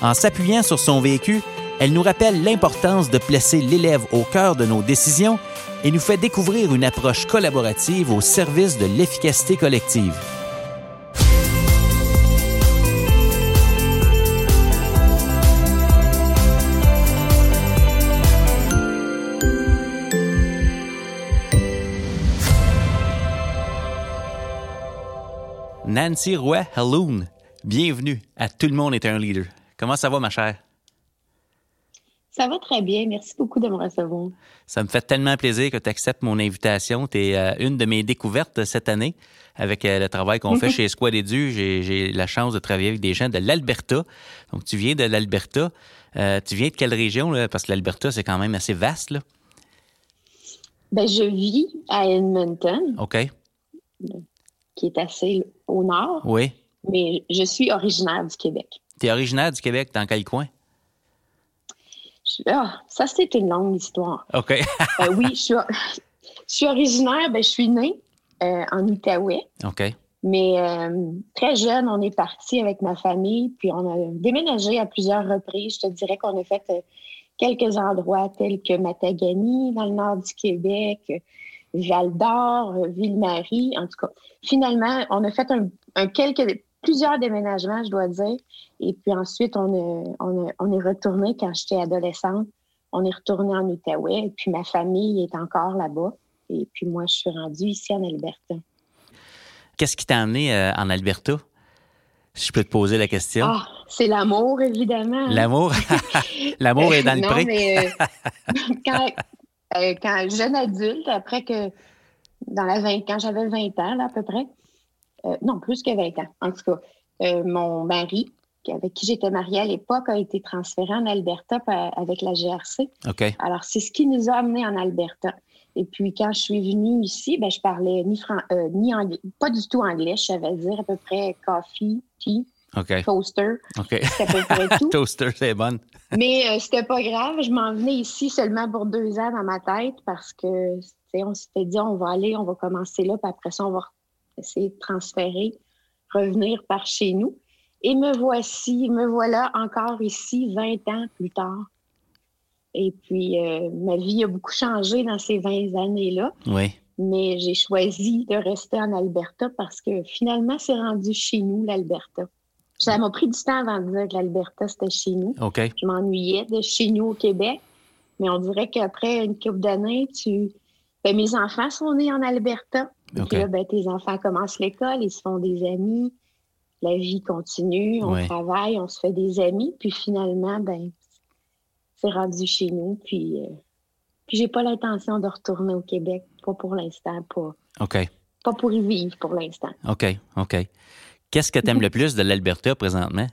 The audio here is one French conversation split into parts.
En s'appuyant sur son vécu, elle nous rappelle l'importance de placer l'élève au cœur de nos décisions et nous fait découvrir une approche collaborative au service de l'efficacité collective. Nancy Roy Halloun, bienvenue à Tout le monde est un leader. Comment ça va, ma chère? Ça va très bien. Merci beaucoup de me recevoir. Ça me fait tellement plaisir que tu acceptes mon invitation. Tu es euh, une de mes découvertes cette année avec euh, le travail qu'on fait chez Squad Edu. J'ai la chance de travailler avec des gens de l'Alberta. Donc, tu viens de l'Alberta. Euh, tu viens de quelle région? Là? Parce que l'Alberta, c'est quand même assez vaste. Là. Ben, je vis à Edmonton. OK. Qui est assez au nord. Oui. Mais je suis originaire du Québec. Tu es originaire du Québec, dans quel coin? Ah, ça, c'est une longue histoire. OK. euh, oui, je suis, originaire, ben, je suis née euh, en Outaouais. OK. Mais euh, très jeune, on est parti avec ma famille, puis on a déménagé à plusieurs reprises. Je te dirais qu'on a fait quelques endroits tels que Matagani, dans le nord du Québec, Val d'Or, Ville-Marie, en tout cas. Finalement, on a fait un, un quelques plusieurs déménagements, je dois dire. Et puis ensuite, on, est, on, est retourné quand j'étais adolescente. On est retourné en Outaouais. Et puis ma famille est encore là-bas. Et puis moi, je suis rendue ici en Alberta. Qu'est-ce qui t'a amené euh, en Alberta? Si je peux te poser la question. Ah, c'est l'amour, évidemment. L'amour? l'amour est dans le non, pré. mais euh, quand, euh, quand, jeune adulte, après que, dans la 20, quand j'avais 20 ans, là, à peu près, euh, non, plus que 20 ans. En tout cas, euh, mon mari, avec qui j'étais mariée à l'époque, a été transféré en Alberta avec la GRC. OK. Alors, c'est ce qui nous a amenés en Alberta. Et puis, quand je suis venue ici, ben, je parlais ni, euh, ni anglais, pas du tout anglais. Je savais dire à peu près coffee, tea, toaster. OK. C'est à peu près tout. toaster, c'est bon. Mais c'était pas grave. Je m'en venais ici seulement pour deux ans dans ma tête parce que, on s'était dit, on va aller, on va commencer là, puis après ça, on va essayer de transférer, revenir par chez nous. Et me voici, me voilà encore ici 20 ans plus tard. Et puis, euh, ma vie a beaucoup changé dans ces 20 années-là. Oui. Mais j'ai choisi de rester en Alberta parce que finalement, c'est rendu chez nous, l'Alberta. Ça m'a pris du temps avant de dire que l'Alberta, c'était chez nous. Je m'ennuyais de chez nous au Québec. Mais on dirait qu'après une couple d'années, tu... Ben, mes enfants sont nés en Alberta. Et puis là, ben, tes enfants commencent l'école, ils se font des amis, la vie continue, on travaille, on se fait des amis, puis finalement, ben, c'est rendu chez nous, puis, euh, puis j'ai pas l'intention de retourner au Québec, pas pour l'instant, pas. OK. Pas pour y vivre pour l'instant. OK, OK. Qu'est-ce que tu aimes le plus de l'Alberta présentement?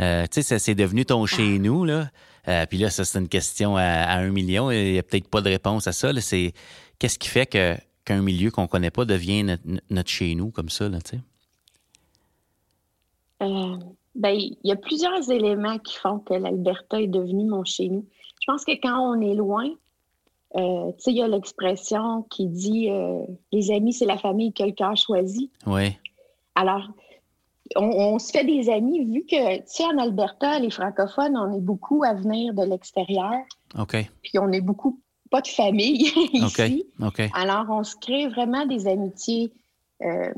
Euh, tu sais, c'est devenu ton chez nous, là. Euh, puis là, ça, c'est une question à, un million. Il n'y a peut-être pas de réponse à ça. C'est qu'est-ce qui fait que qu'un milieu qu'on ne connaît pas devient notre, chez nous comme ça, là, tu sais? Euh, ben, il y a plusieurs éléments qui font que l'Alberta est devenu mon chez nous. Je pense que quand on est loin, euh, tu sais, il y a l'expression qui dit euh, les amis, c'est la famille que le cœur choisit. Oui. Alors, on, se fait des amis vu que, tu sais, en Alberta, les francophones, on est beaucoup à venir de l'extérieur. OK. Puis on est beaucoup pas de famille ici. Alors, on se crée vraiment des amitiés euh,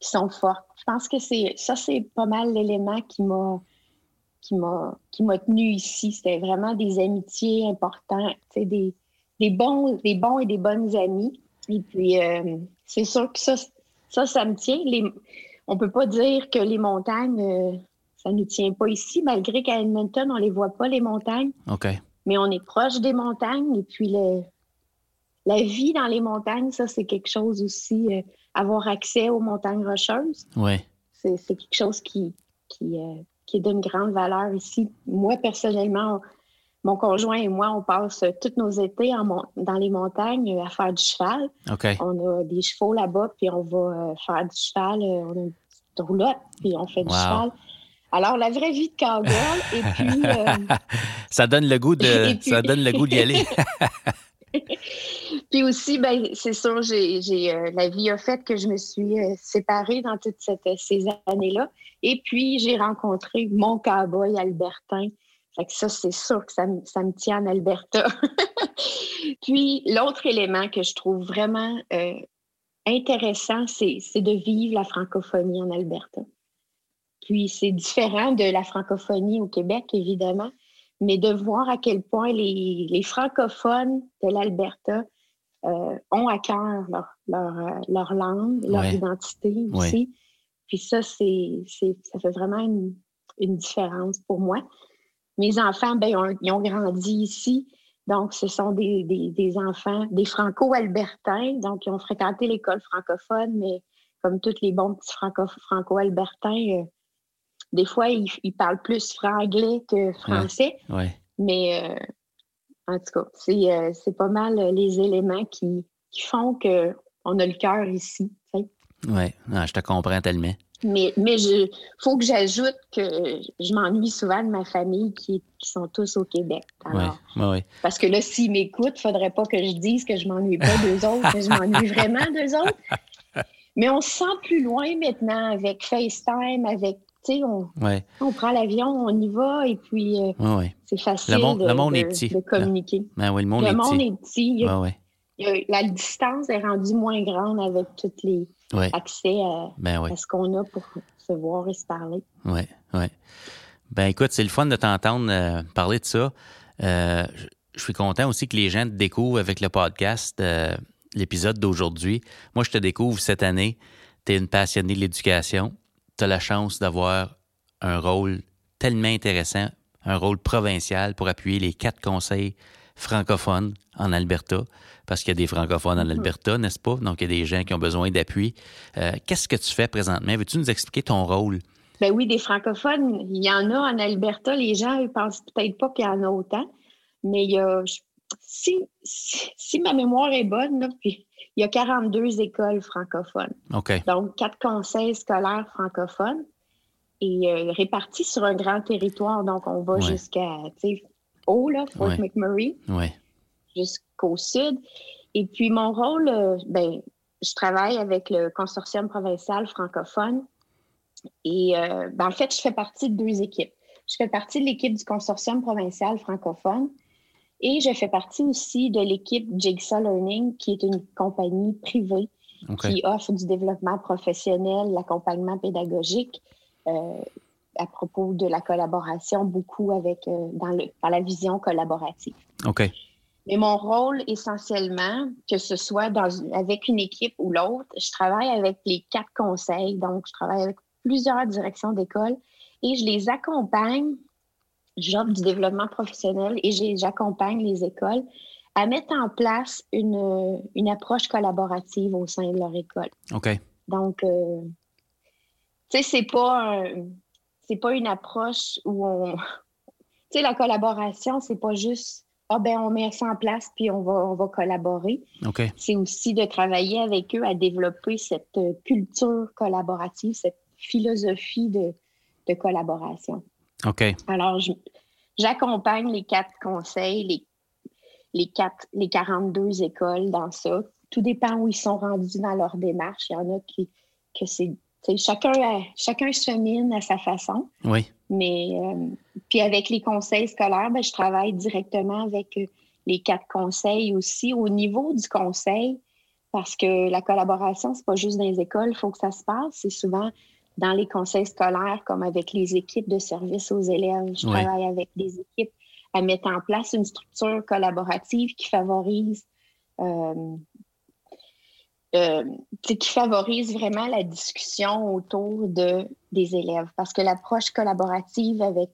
qui sont fortes. Je pense que c'est ça, c'est pas mal l'élément qui m'a qui m'a qui m'a tenu ici. C'était vraiment des amitiés importantes, des, des bons des bons et des bonnes amies. Et puis euh, c'est sûr que ça ça ça me tient. Les, on peut pas dire que les montagnes euh, ça ne tient pas ici malgré qu'à Edmonton on les voit pas les montagnes. OK mais on est proche des montagnes et puis la vie dans les montagnes, ça, c'est quelque chose aussi, euh, avoir accès aux montagnes rocheuses. Oui. C'est quelque chose qui, qui, euh, qui est d'une grande valeur ici. Moi, personnellement, mon conjoint et moi, on passe tous nos étés dans les montagnes à faire du cheval. On a des chevaux là-bas, puis on va faire du cheval. On a une petite roulotte, puis on fait du cheval. Alors, la vraie vie de cowgirl, et puis... ça donne le goût de, ça donne le goût d'y aller. Puis aussi, ben, c'est sûr, j'ai, euh, la vie a fait que je me suis euh, séparée dans toutes ces années-là. Et puis, j'ai rencontré mon cowboy albertain. Fait que ça, c'est sûr que ça, me tient en Alberta. puis, l'autre élément que je trouve vraiment euh, intéressant, c'est, de vivre la francophonie en Alberta. Puis, c'est différent de la francophonie au Québec, évidemment, mais de voir à quel point les, francophones de l'Alberta euh, ont à cœur leur, leur, leur langue, leur identité aussi. Puis ça, c'est, ça fait vraiment une, une, différence pour moi. Mes enfants, ben, ils ont grandi ici. Donc, ce sont des, des, des enfants, des franco-albertains. Donc, ils ont fréquenté l'école francophone, mais comme tous les bons petits franco-albertains, euh, des fois, ils, parlent plus franglais que français. Mais euh, en tout cas, euh, c'est pas mal les éléments qui, font qu'on a le cœur ici. Oui, je te comprends tellement. Mais il faut que j'ajoute que je m'ennuie souvent de ma famille qui, sont tous au Québec. oui, Parce que là, s'ils m'écoutent, il ne faudrait pas que je dise que je m'ennuie pas d'eux autres, que je m'ennuie vraiment d'eux autres. Mais on se sent plus loin maintenant avec FaceTime, avec on, on prend l'avion, on y va et puis euh, c'est facile le monde, de, le monde est petit. de communiquer. Ben le monde, est, petit. la distance est rendue moins grande avec tous les accès ben à, ce qu'on a pour se voir et se parler. Oui, oui. Ben écoute, c'est le fun de t'entendre euh, parler de ça. Euh, je suis content aussi que les gens te découvrent avec le podcast, l'épisode d'aujourd'hui. Moi, je te découvre cette année. Tu es une passionnée de l'éducation tu as la chance d'avoir un rôle tellement intéressant, un rôle provincial pour appuyer les quatre conseils francophones en Alberta, parce qu'il y a des francophones en. Alberta, n'est-ce pas? Donc, il y a des gens qui ont besoin d'appui. Euh, qu'est-ce que tu fais présentement? Veux-tu nous expliquer ton rôle? Ben oui, des francophones, il y en a en Alberta. Les gens ne pensent peut-être pas qu'il y en a autant, mais il y a, si, si, ma mémoire est bonne, puis il y a 42 écoles francophones. Donc, quatre conseils scolaires francophones et euh, répartis sur un grand territoire. Donc, on va jusqu'à haut, là, Fort McMurray, jusqu'au sud. Et puis, mon rôle, euh, ben, je travaille avec le consortium provincial francophone. Et euh, ben, en fait, je fais partie de deux équipes. Je fais partie de l'équipe du consortium provincial francophone et je fais partie aussi de l'équipe Jigsaw Learning, qui est une compagnie privée qui offre du développement professionnel, l'accompagnement pédagogique euh, à propos de la collaboration, beaucoup avec euh, dans, le, dans la vision collaborative. OK. Mais mon rôle essentiellement, que ce soit dans, avec une équipe ou l'autre, je travaille avec les quatre conseils. Donc, je travaille avec plusieurs directions d'école et je les accompagne j'offre du développement professionnel et j'accompagne les écoles à mettre en place une, une, approche collaborative au sein de leur école. OK. Donc, euh, tu sais, c'est pas, pas une approche où on. Tu sais, la collaboration, c'est pas juste ah ben on met ça en place puis on va, on va collaborer. OK. C'est aussi de travailler avec eux à développer cette culture collaborative, cette philosophie de, de collaboration. OK. Alors, j'accompagne les quatre conseils, les, les, quatre, les 42 écoles dans ça. Tout dépend où ils sont rendus dans leur démarche. Il y en a qui que c'est. Chacun, chacun chemine à sa façon. Oui. Mais euh, puis avec les conseils scolaires, ben, je travaille directement avec euh, les quatre conseils aussi au niveau du conseil, parce que la collaboration, c'est pas juste dans les écoles, il faut que ça se passe. C'est souvent dans les conseils scolaires, comme avec les équipes de service aux élèves. Je travaille avec des équipes à mettre en place une structure collaborative qui favorise euh, euh, qui favorise vraiment la discussion autour de, des élèves. Parce que l'approche collaborative avec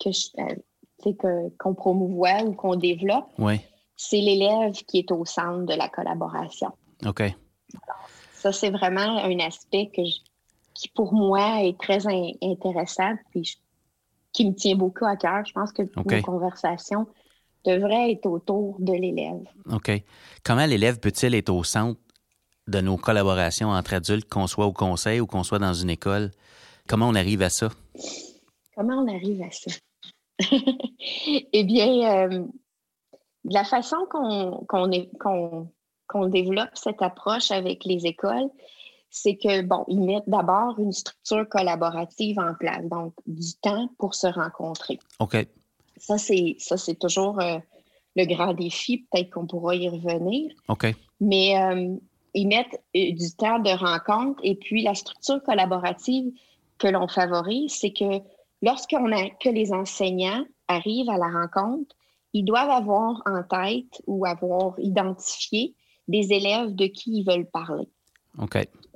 que euh, qu'on promouvoit ou qu'on développe, c'est l'élève qui est au centre de la collaboration. OK. ça, c'est vraiment un aspect que je, qui pour moi est très intéressant. Puis qui me tient beaucoup à cœur. Je pense que okay. nos conversations devraient être autour de l'élève. OK. Comment l'élève peut-il être au centre de nos collaborations entre adultes, qu'on soit au conseil ou qu'on soit dans une école? Comment on arrive à ça? Comment on arrive à ça? eh bien, euh, la façon qu'on développe cette approche avec les écoles, c'est que, bon, ils mettent d'abord une structure collaborative en place, donc du temps pour se rencontrer. OK. Ça, c'est, ça, c'est toujours euh, le grand défi. Peut-être qu'on pourra y revenir. OK. Mais euh, ils mettent du temps de rencontre et puis la structure collaborative que l'on favorise, c'est que lorsqu'on a que les enseignants arrivent à la rencontre, ils doivent avoir en tête ou avoir identifié des élèves de qui ils veulent parler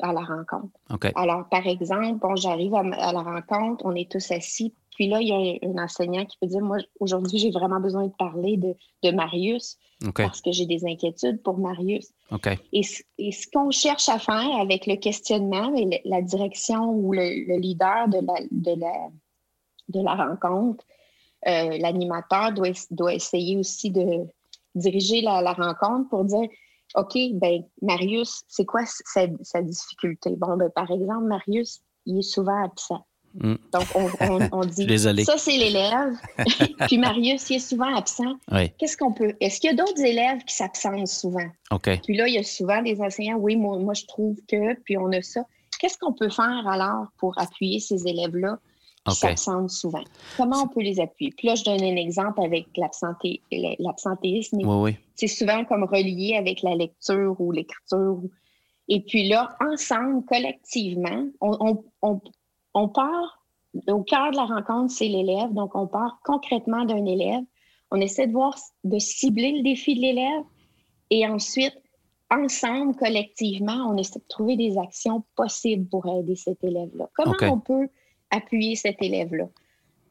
à la rencontre. Alors, par exemple, bon, j'arrive à, la rencontre, on est tous assis, puis là, il y a un enseignant qui peut dire, moi, aujourd'hui, j'ai vraiment besoin de parler de, Marius parce que j'ai des inquiétudes pour Marius. Et, ce qu'on cherche à faire avec le questionnement et la direction ou le, leader de la, de la, de la rencontre, euh, l'animateur doit, doit, essayer aussi de diriger la, rencontre pour dire OK, ben Marius, c'est quoi sa, difficulté? Bon, ben, par exemple, Marius, il est souvent absent. Mm. Donc, on, dit ça, c'est l'élève. puis Marius, il est souvent absent. Qu'est-ce qu'on peut. Est-ce qu'il y a d'autres élèves qui s'absentent souvent? OK. Puis là, il y a souvent des enseignants, oui, moi, moi je trouve que, puis on a ça. Qu'est-ce qu'on peut faire alors pour appuyer ces élèves-là? S'absentent souvent. Comment on peut les appuyer? Puis là, je donne un exemple avec l'absentéisme. C'est souvent comme relié avec la lecture ou l'écriture. Et puis là, ensemble, collectivement, on, on, part, au cœur de la rencontre, c'est l'élève. Donc, on part concrètement d'un élève. On essaie de voir, de cibler le défi de l'élève. Et ensuite, ensemble, collectivement, on essaie de trouver des actions possibles pour aider cet élève-là. Comment on peut appuyer cet élève-là.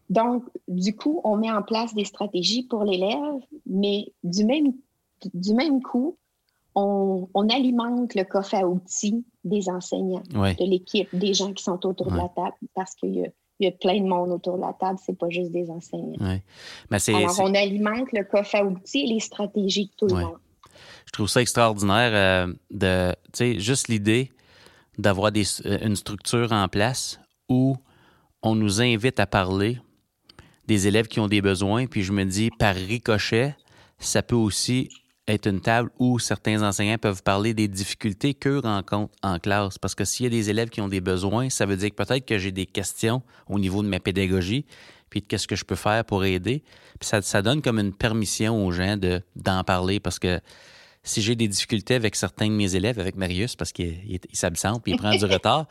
Donc, du coup, on met en place des stratégies pour l'élève, mais du même, du même coup, on, alimente le coffre à outils des enseignants, de l'équipe, des gens qui sont autour de la table, parce qu'il y a, plein de monde autour de la table, c'est pas juste des enseignants. Alors, on alimente le coffre à outils et les stratégies de tout le monde. Je trouve ça extraordinaire euh, de, tu sais, juste l'idée d'avoir euh, une structure en place où on nous invite à parler des élèves qui ont des besoins, puis je me dis, par ricochet, ça peut aussi être une table où certains enseignants peuvent parler des difficultés qu'eux rencontrent en classe. Parce que s'il y a des élèves qui ont des besoins, ça veut dire que peut-être que j'ai des questions au niveau de ma pédagogie, puis de qu'est-ce que je peux faire pour aider. Puis ça, ça donne comme une permission aux gens de, d'en parler parce que si j'ai des difficultés avec certains de mes élèves, avec Marius, parce qu'il s'absente puis il prend du retard,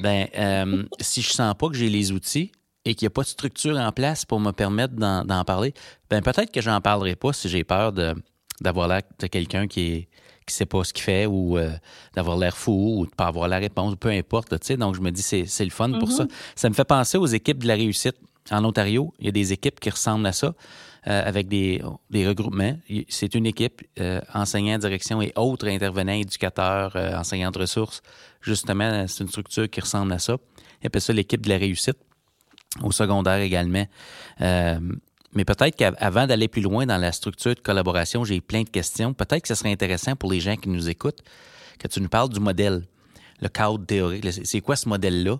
ben euh, si je sens pas que j'ai les outils et qu'il n'y a pas de structure en place pour me permettre d'en parler, ben peut-être que j'en parlerai pas si j'ai peur d'avoir l'air de quelqu'un qui est qui sait pas ce qu'il fait ou euh, d'avoir l'air fou ou de pas avoir la réponse, peu importe. Donc je me dis c'est c'est le fun pour ça. Mm-hmm. Ça me fait penser aux équipes de la réussite en Ontario. Il y a des équipes qui ressemblent à ça. Euh, avec des, regroupements. C'est une équipe, euh, enseignants, direction et autres intervenants, éducateurs, euh, enseignants de ressources. Justement, c'est une structure qui ressemble à ça. Et appelle ça l'équipe de la réussite, au secondaire également. mais peut-être qu'avant d'aller plus loin dans la structure de collaboration, j'ai plein de questions. Peut-être que ce serait intéressant pour les gens qui nous écoutent que tu nous parles du modèle, le cadre théorique. C'est quoi ce modèle-là?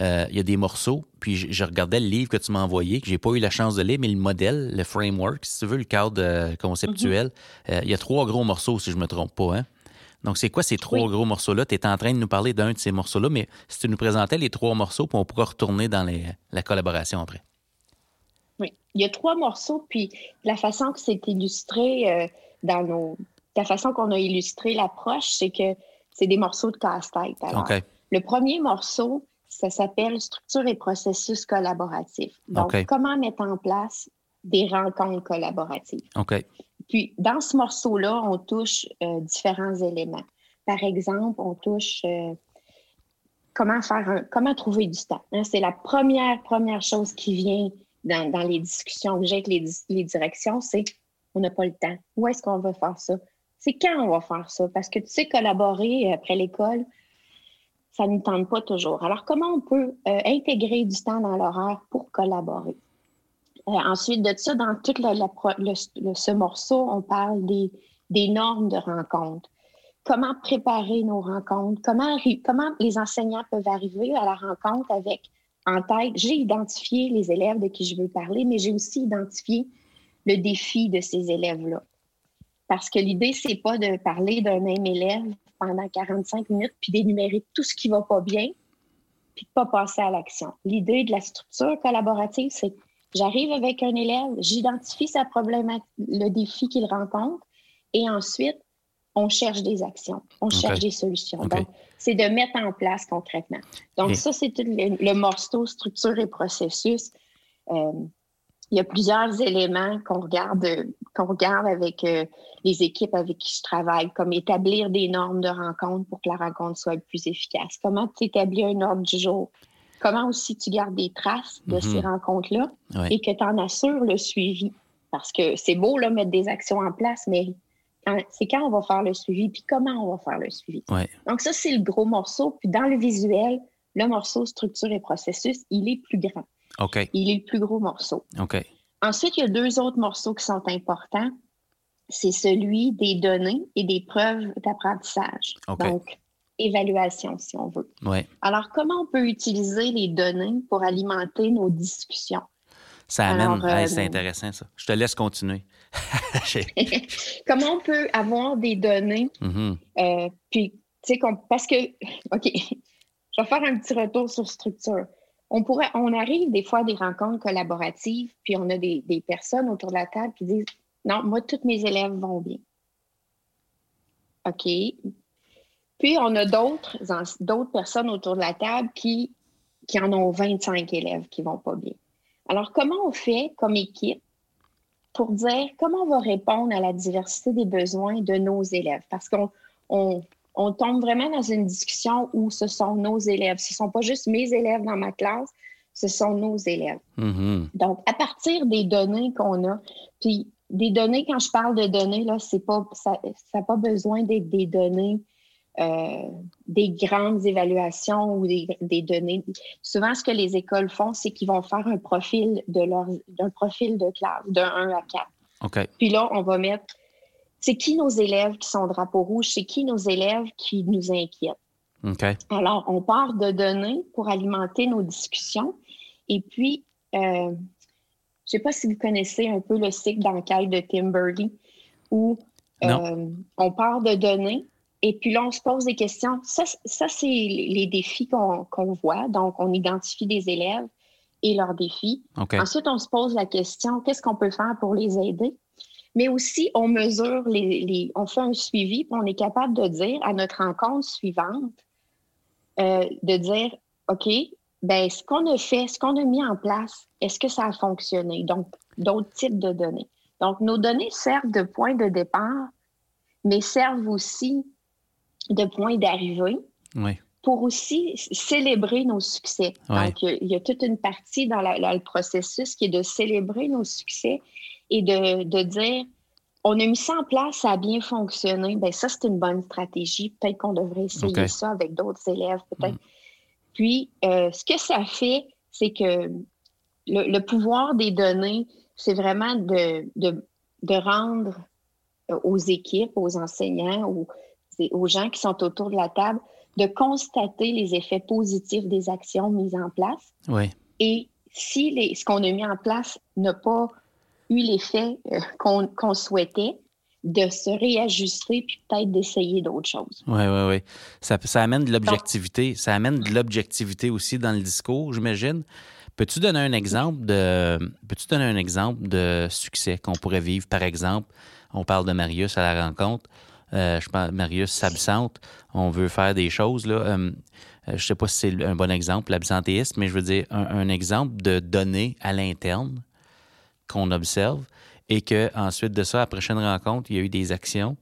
Euh, il y a des morceaux, puis je, regardais le livre que tu m'as envoyé, que j'ai pas eu la chance de lire, mais le modèle, le framework, si tu veux, le cadre euh, conceptuel, mhm. euh, il y a trois gros morceaux, si je me trompe pas. Hein? Donc, c'est quoi ces trois gros morceaux-là? Tu es en train de nous parler d'un de ces morceaux-là, mais si tu nous présentais les trois morceaux, puis on pourra retourner dans la collaboration après. Oui, il y a trois morceaux, puis la façon que c'est illustré dans nos. La façon qu'on a illustré l'approche, c'est que c'est des morceaux de casse-tête. Le premier morceau, ça s'appelle structure et processus collaboratifs. Donc, comment mettre en place des rencontres collaboratives? Puis, dans ce morceau-là, on touche euh, différents éléments. Par exemple, on touche euh, comment faire un, comment trouver du temps. Hein? C'est la première, première chose qui vient dans, les discussions que j'ai avec les, les directions, c'est on n'a pas le temps. Où est-ce qu'on va faire ça? C'est quand on va faire ça? Parce que tu sais, collaborer après l'école, ça ne tente pas toujours. Alors, comment on peut euh, intégrer du temps dans l'horaire pour collaborer? ensuite de ça, dans tout ce morceau, on parle des, des normes de rencontre. Comment préparer nos rencontres? Comment, comment les enseignants peuvent arriver à la rencontre avec en tête, j'ai identifié les élèves de qui je veux parler, mais j'ai aussi identifié le défi de ces élèves-là. Parce que l'idée, c'est pas de parler d'un même élève pendant 45 minutes puis d'énumérer tout ce qui va pas bien puis de pas passer à l'action. L'idée de la structure collaborative, c'est j'arrive avec un élève, j'identifie sa problématique, le défi qu'il rencontre et ensuite, on cherche des actions, on cherche des solutions. Donc, c'est de mettre en place concrètement. Donc, ça, c'est le, morceau structure et processus. Euh, il y a plusieurs éléments qu'on regarde, qu'on regarde avec euh, les équipes avec qui je travaille, comme établir des normes de rencontre pour que la rencontre soit plus efficace. Comment tu établis un ordre du jour? Comment aussi tu gardes des traces de ces mhm. rencontres-là et que tu en assures le suivi? Parce que c'est beau là, mettre des actions en place, mais c'est quand on va faire le suivi, puis comment on va faire le suivi? Donc ça, c'est le gros morceau. Puis dans le visuel, le morceau structure et processus, il est plus grand. Il est le plus gros morceau. Ensuite, il y a deux autres morceaux qui sont importants. C'est celui des données et des preuves d'apprentissage. Donc, évaluation, si on veut. Alors, comment on peut utiliser les données pour alimenter nos discussions? Ça amène. c'est euh, intéressant, ça. Je te laisse continuer. Comment on peut avoir des données? Mm-hmm. Euh, puis, tu sais, parce que, OK, je vais faire un petit retour sur structure. On pourrait, on arrive des fois à des rencontres collaboratives, puis on a des, personnes autour de la table qui disent Non, moi, tous mes élèves vont bien. OK. Puis, on a d'autres, personnes autour de la table qui, en ont 25 élèves qui vont pas bien. Alors, comment on fait comme équipe pour dire comment on va répondre à la diversité des besoins de nos élèves? Parce qu'on on, tombe vraiment dans une discussion où ce sont nos élèves. Ce ne sont pas juste mes élèves dans ma classe, ce sont nos élèves. Mm-hmm. Donc, à partir des données qu'on a, puis des données, quand je parle de données, là, c'est pas, ça n'a pas besoin d'être des données euh, des grandes évaluations ou des, données. Souvent, ce que les écoles font, c'est qu'ils vont faire un profil de leur d'un profil de classe de 1 à 4. Puis là, on va mettre c'est qui nos élèves qui sont drapeau rouge, c'est qui nos élèves qui nous inquiètent? Alors, on part de données pour alimenter nos discussions. Et puis, euh, je ne sais pas si vous connaissez un peu le cycle d'enquête de Timberley, où euh, on part de données et puis là, on se pose des questions. Ça, c'est les défis qu'on voit. Donc, on identifie des élèves et leurs défis. Ensuite, on se pose la question, qu'est-ce qu'on peut faire pour les aider? Mais aussi, on mesure, les, on fait un suivi, puis on est capable de dire à notre rencontre suivante, euh, de dire, OK, ben, ce qu'on a fait, ce qu'on a mis en place, est-ce que ça a fonctionné? Donc, d'autres types de données. Donc, nos données servent de point de départ, mais servent aussi de points d'arrivée pour aussi célébrer nos succès. Donc, il y, a toute une partie dans, le processus qui est de célébrer nos succès et de, dire on a mis ça en place, ça a bien fonctionné. Bien, ça, c'est une bonne stratégie. Peut-être qu'on devrait essayer ça avec d'autres élèves, peut-être. Mm. Puis, euh, ce que ça fait, c'est que le, pouvoir des données, c'est vraiment de, de, rendre euh, aux équipes, aux enseignants, aux, aux gens qui sont autour de la table de constater les effets positifs des actions mises en place. Oui. Et si les, ce qu'on a mis en place n'a pas eu l'effet euh, qu'on souhaitait, de se réajuster puis peut-être d'essayer d'autres choses. Oui, oui, oui. Ça, ça amène de l'objectivité. Ça amène de l'objectivité aussi dans le discours, j'imagine. Peux-tu donner un exemple de peux-tu donner un exemple de succès qu'on pourrait vivre? Par exemple, on parle de Marius à la rencontre. Euh, je pense Marius s'absente, on veut faire des choses. Là. Euh, je ne sais pas si c'est un bon exemple, l'absentéisme, mais je veux dire un, exemple de données à l'interne qu'on observe et que ensuite de ça, à la prochaine rencontre, il y a eu des actions,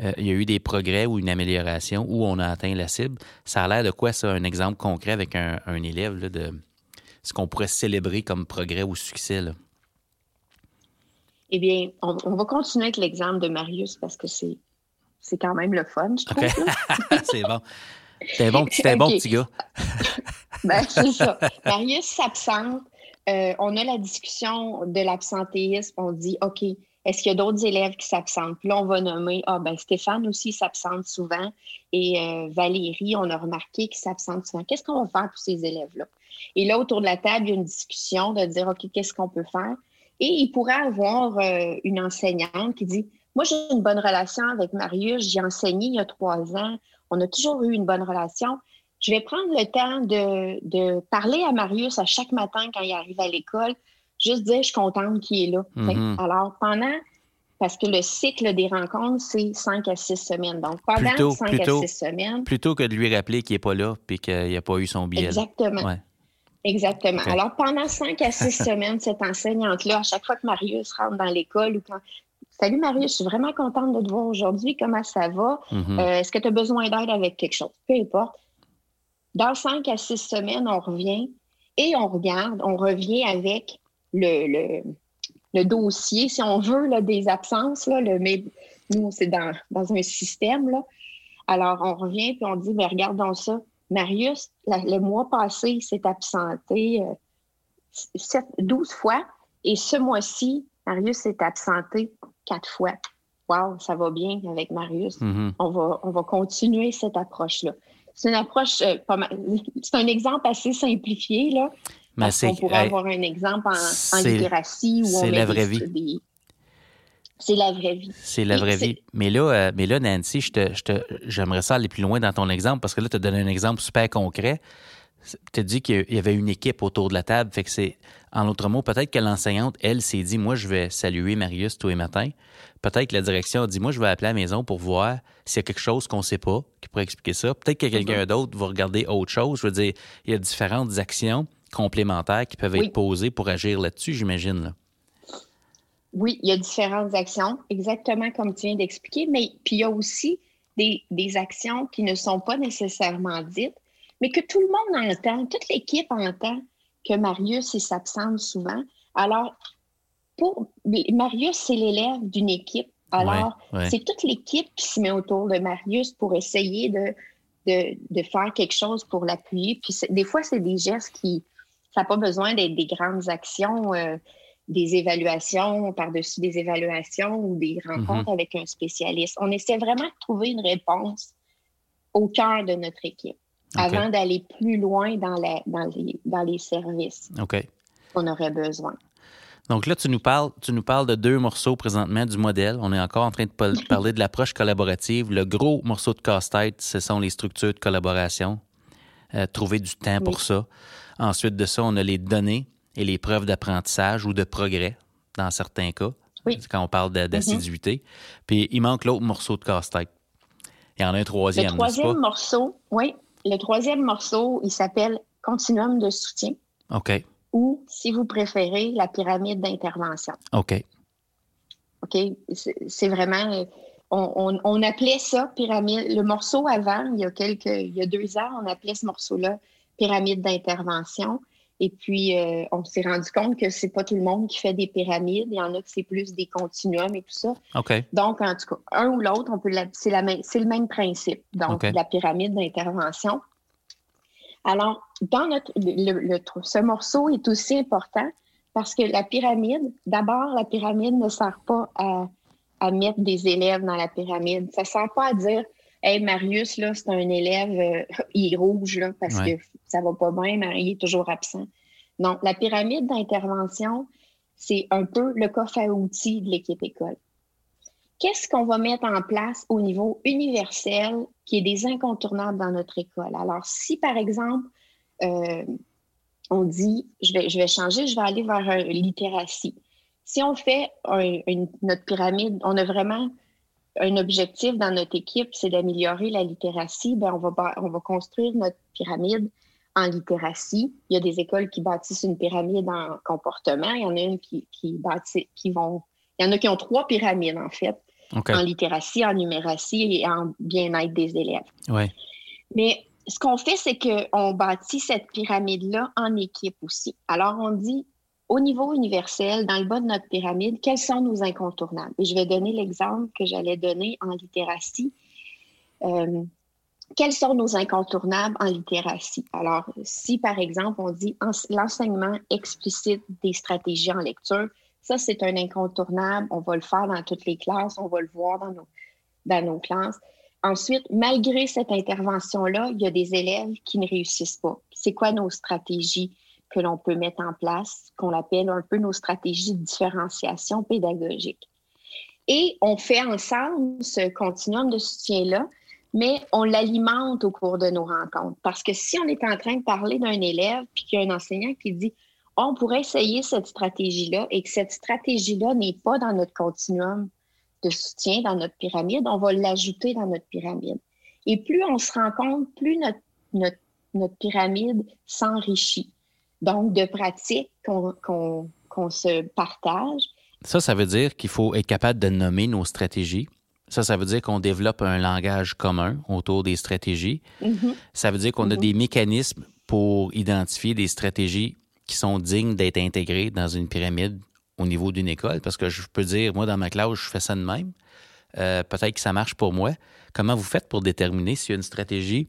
euh, il y a eu des progrès ou une amélioration où on a atteint la cible. Ça a l'air de quoi ça, un exemple concret avec un, élève de ce qu'on pourrait célébrer comme progrès ou succès? Là? Eh bien, on, on va continuer avec l'exemple de Marius parce que c'est c'est quand même le fun, je trouve. c'est bon. T'es un bon, bon petit gars. ben, c'est ça. Marius s'absente euh, on a la discussion de l'absentéisme. On dit, OK, est-ce qu'il y a d'autres élèves qui s'absentent? Puis là, on va nommer, ah ben Stéphane aussi s'absente souvent et euh, Valérie, on a remarqué qu'il s'absente souvent. Qu'est-ce qu'on va faire pour ces élèves-là? Et là, autour de la table, il y a une discussion de dire, OK, qu'est-ce qu'on peut faire? Et il pourrait avoir euh, une enseignante qui dit, moi, j'ai une bonne relation avec Marius, j'ai enseigné il y a trois ans, on a toujours eu une bonne relation. Je vais prendre le temps de, de parler à Marius à chaque matin quand il arrive à l'école juste dire je suis contente qu'il est là. Mhm. Alors, pendant, parce que le cycle des rencontres, c'est cinq à six semaines. Donc, pendant cinq à six semaines. Plutôt que de lui rappeler qu'il n'est pas là et qu'il n'a pas eu son billet. Exactement. Exactement. Alors, pendant cinq à six semaines, cette enseignante-là, à chaque fois que Marius rentre dans l'école ou quand. Salut Marius, je suis vraiment contente de te voir aujourd'hui. Comment ça va? Mhm. Euh, est-ce que tu as besoin d'aide avec quelque chose? Peu importe. Dans cinq à six semaines, on revient et on regarde, on revient avec le, le, dossier, si on veut, là, des absences. Là, le, mais nous, c'est dans, un système. Là. Alors, on revient et on dit, mais regardons ça. Marius, le mois passé, il s'est absenté 12 euh, fois. Et ce mois-ci, Marius s'est absenté quatre fois. Wow, ça va bien avec Marius. Mm-hmm. on, va, on va continuer cette approche-là. C'est une approche euh, pas mal. C'est un exemple assez simplifié, là, mais on pourrait avoir un exemple en, littératie où C'est la vraie vie. C'est la vraie vie. C'est la vraie vie. Mais là, euh, mais là Nancy, je te, j'aimerais ça aller plus loin dans ton exemple parce que là, tu as donné un exemple super concret. Tu as dit qu'il y avait une équipe autour de la table. Fait que c'est, en autre mot, peut-être que l'enseignante, elle, s'est dit Moi, je vais saluer Marius tous les matins. Peut-être que la direction a dit Moi, je vais appeler à la maison pour voir s'il y a quelque chose qu'on ne sait pas qui pourrait expliquer ça. Peut-être que quelqu'un mm-hmm. d'autre va regarder autre chose. Je veux dire, il y a différentes actions complémentaires qui peuvent être posées pour agir là-dessus, j'imagine. Oui, il y a différentes actions, exactement comme tu viens d'expliquer, mais puis il y a aussi des, actions qui ne sont pas nécessairement dites, mais que tout le monde entend, toute l'équipe entend que Marius s'absente souvent. Alors, pour Marius, c'est l'élève d'une équipe. Alors, c'est toute l'équipe qui se met autour de Marius pour essayer de, de, faire quelque chose pour l'appuyer. Puis des fois, c'est des gestes qui, ça n'a pas besoin d'être des grandes actions, euh, des évaluations par-dessus des évaluations ou des rencontres mhm. avec un spécialiste. On essaie vraiment de trouver une réponse au cœur de notre équipe avant d'aller plus loin dans, dans, les, dans les services qu'on aurait besoin. Donc là, tu nous, parles, tu nous parles de deux morceaux présentement du modèle. On est encore en train de parler de l'approche collaborative. Le gros morceau de casse-tête, ce sont les structures de collaboration. Euh, trouver du temps pour ça. Ensuite de ça, on a les données et les preuves d'apprentissage ou de progrès dans certains cas. Quand on parle d'assiduité. Puis il manque l'autre morceau de casse-tête. Il y en a un troisième. Le troisième morceau, oui. Le troisième morceau, il s'appelle continuum de soutien. OK. Ou, si vous préférez, la pyramide d'intervention. OK. OK? C'est vraiment. On, on, appelait ça pyramide. Le morceau avant, il y a quelques, il y a deux ans, on appelait ce morceau-là pyramide d'intervention. Et puis, euh, on s'est rendu compte que c'est pas tout le monde qui fait des pyramides. Il y en a que c'est plus des continuums et tout ça. Donc, en tout cas, un ou l'autre, on peut c'est, la c'est le même principe. Donc, la pyramide d'intervention. Alors, dans notre, le, ce morceau est aussi important parce que la pyramide, d'abord, la pyramide ne sert pas à, à mettre des élèves dans la pyramide. Ça ne sert pas à dire Hey, Marius, là, c'est un élève, euh, il est rouge, là, parce que ça va pas bien, Marie est toujours absent. Non, la pyramide d'intervention, c'est un peu le coffre à outils de l'équipe école. Qu'est-ce qu'on va mettre en place au niveau universel qui est des incontournables dans notre école? Alors, si par exemple, euh, on dit, je vais, je vais changer, je vais aller vers un littératie. Si on fait notre pyramide, on a vraiment un objectif dans notre équipe, c'est d'améliorer la littératie, ben on, va, on va construire notre pyramide en littératie. Il y a des écoles qui bâtissent une pyramide en comportement. Il y en a une qui, qui bâtit, qui vont. Il y en a qui ont trois pyramides, en fait, en littératie, en numératie et en bien-être des élèves. Ouais. Mais ce qu'on fait, c'est qu'on bâtit cette pyramide-là en équipe aussi. Alors, on dit au niveau universel, dans le bas de notre pyramide, quels sont nos incontournables? Et je vais donner l'exemple que j'allais donner en littératie. Euh, quels sont nos incontournables en littératie? Alors, si par exemple on dit l'enseignement explicite des stratégies en lecture, ça c'est un incontournable, on va le faire dans toutes les classes, on va le voir dans nos, dans nos classes. Ensuite, malgré cette intervention-là, il y a des élèves qui ne réussissent pas. C'est quoi nos stratégies? Que l'on peut mettre en place, qu'on appelle un peu nos stratégies de différenciation pédagogique? Et on fait ensemble ce continuum de soutien-là mais on l'alimente au cours de nos rencontres. Parce que si on est en train de parler d'un élève, puis qu'il y a un enseignant qui dit on pourrait essayer cette stratégie-là et que cette stratégie-là n'est pas dans notre continuum de soutien, dans notre pyramide, on va l'ajouter dans notre pyramide. Et plus on se rend compte, plus notre, notre, pyramide s'enrichit. Donc, de pratiques qu'on se partage. Ça, ça veut dire qu'il faut être capable de nommer nos stratégies ça, ça veut dire qu'on développe un langage commun autour des stratégies. Mm-hmm. Ça veut dire qu'on a mm-hmm. des mécanismes pour identifier des stratégies qui sont dignes d'être intégrées dans une pyramide au niveau d'une école. Parce que je peux dire, moi, dans ma classe, je fais ça de même. Euh, peut-être que ça marche pour moi. Comment vous faites pour déterminer s'il y a une stratégie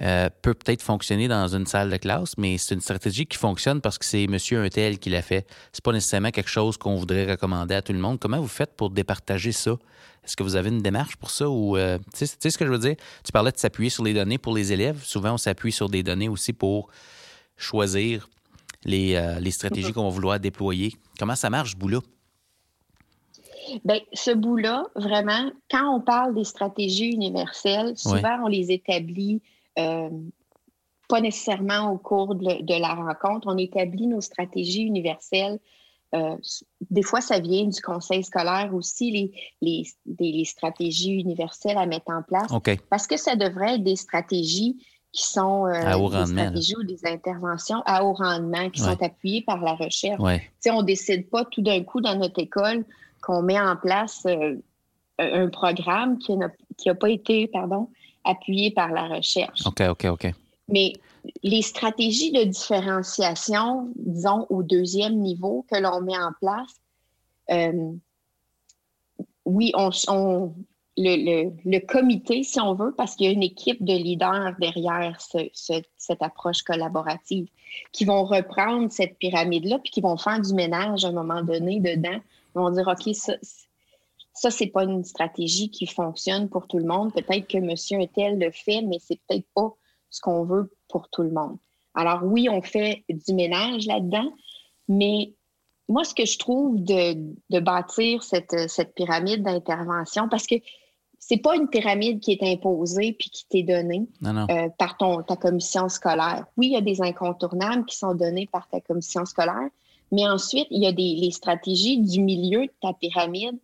euh, peut peut-être fonctionner dans une salle de classe, mais c'est une stratégie qui fonctionne parce que c'est monsieur un tel qui l'a fait. C'est pas nécessairement quelque chose qu'on voudrait recommander à tout le monde. Comment vous faites pour départager ça? Est-ce que vous avez une démarche pour ça ou euh, tu sais ce que je veux dire? Tu parlais de s'appuyer sur les données pour les élèves. Souvent, on s'appuie sur des données aussi pour choisir les, euh, les stratégies qu'on va vouloir déployer. Comment ça marche, ce bout-là? Bien, ce bout-là, vraiment, quand on parle des stratégies universelles, souvent on les établit pas nécessairement au cours de, la rencontre. On établit nos stratégies universelles. Euh, des fois, ça vient du conseil scolaire aussi, les, les, stratégies universelles à mettre en place. Parce que ça devrait être des stratégies qui sont euh, des stratégies ou des interventions à haut rendement, qui sont appuyées par la recherche. On ne décide pas tout d'un coup dans notre école qu'on met en place un programme qui n'a pas été pardon, appuyé par la recherche. OK, OK, OK. Mais les stratégies de différenciation, disons, au deuxième niveau que l'on met en place, euh, oui, on, le, le, comité, si on veut, parce qu'il y a une équipe de leaders derrière cette approche collaborative qui vont reprendre cette pyramide-là, puis qui vont faire du ménage à un moment donné dedans. Ils vont dire, OK, ça, ça, c'est pas une stratégie qui fonctionne pour tout le monde. Peut-être que monsieur un tel le fait, mais c'est peut-être pas ce qu'on veut pour tout le monde. Alors oui, on fait du ménage là-dedans, mais moi, ce que je trouve de, bâtir cette, cette pyramide d'intervention, parce que c'est pas une pyramide qui est imposée puis qui t'est donnée euh, par ton, ta commission scolaire. Oui, il y a des incontournables qui sont donnés par ta commission scolaire, mais ensuite, il y a des, les stratégies du milieu de ta pyramide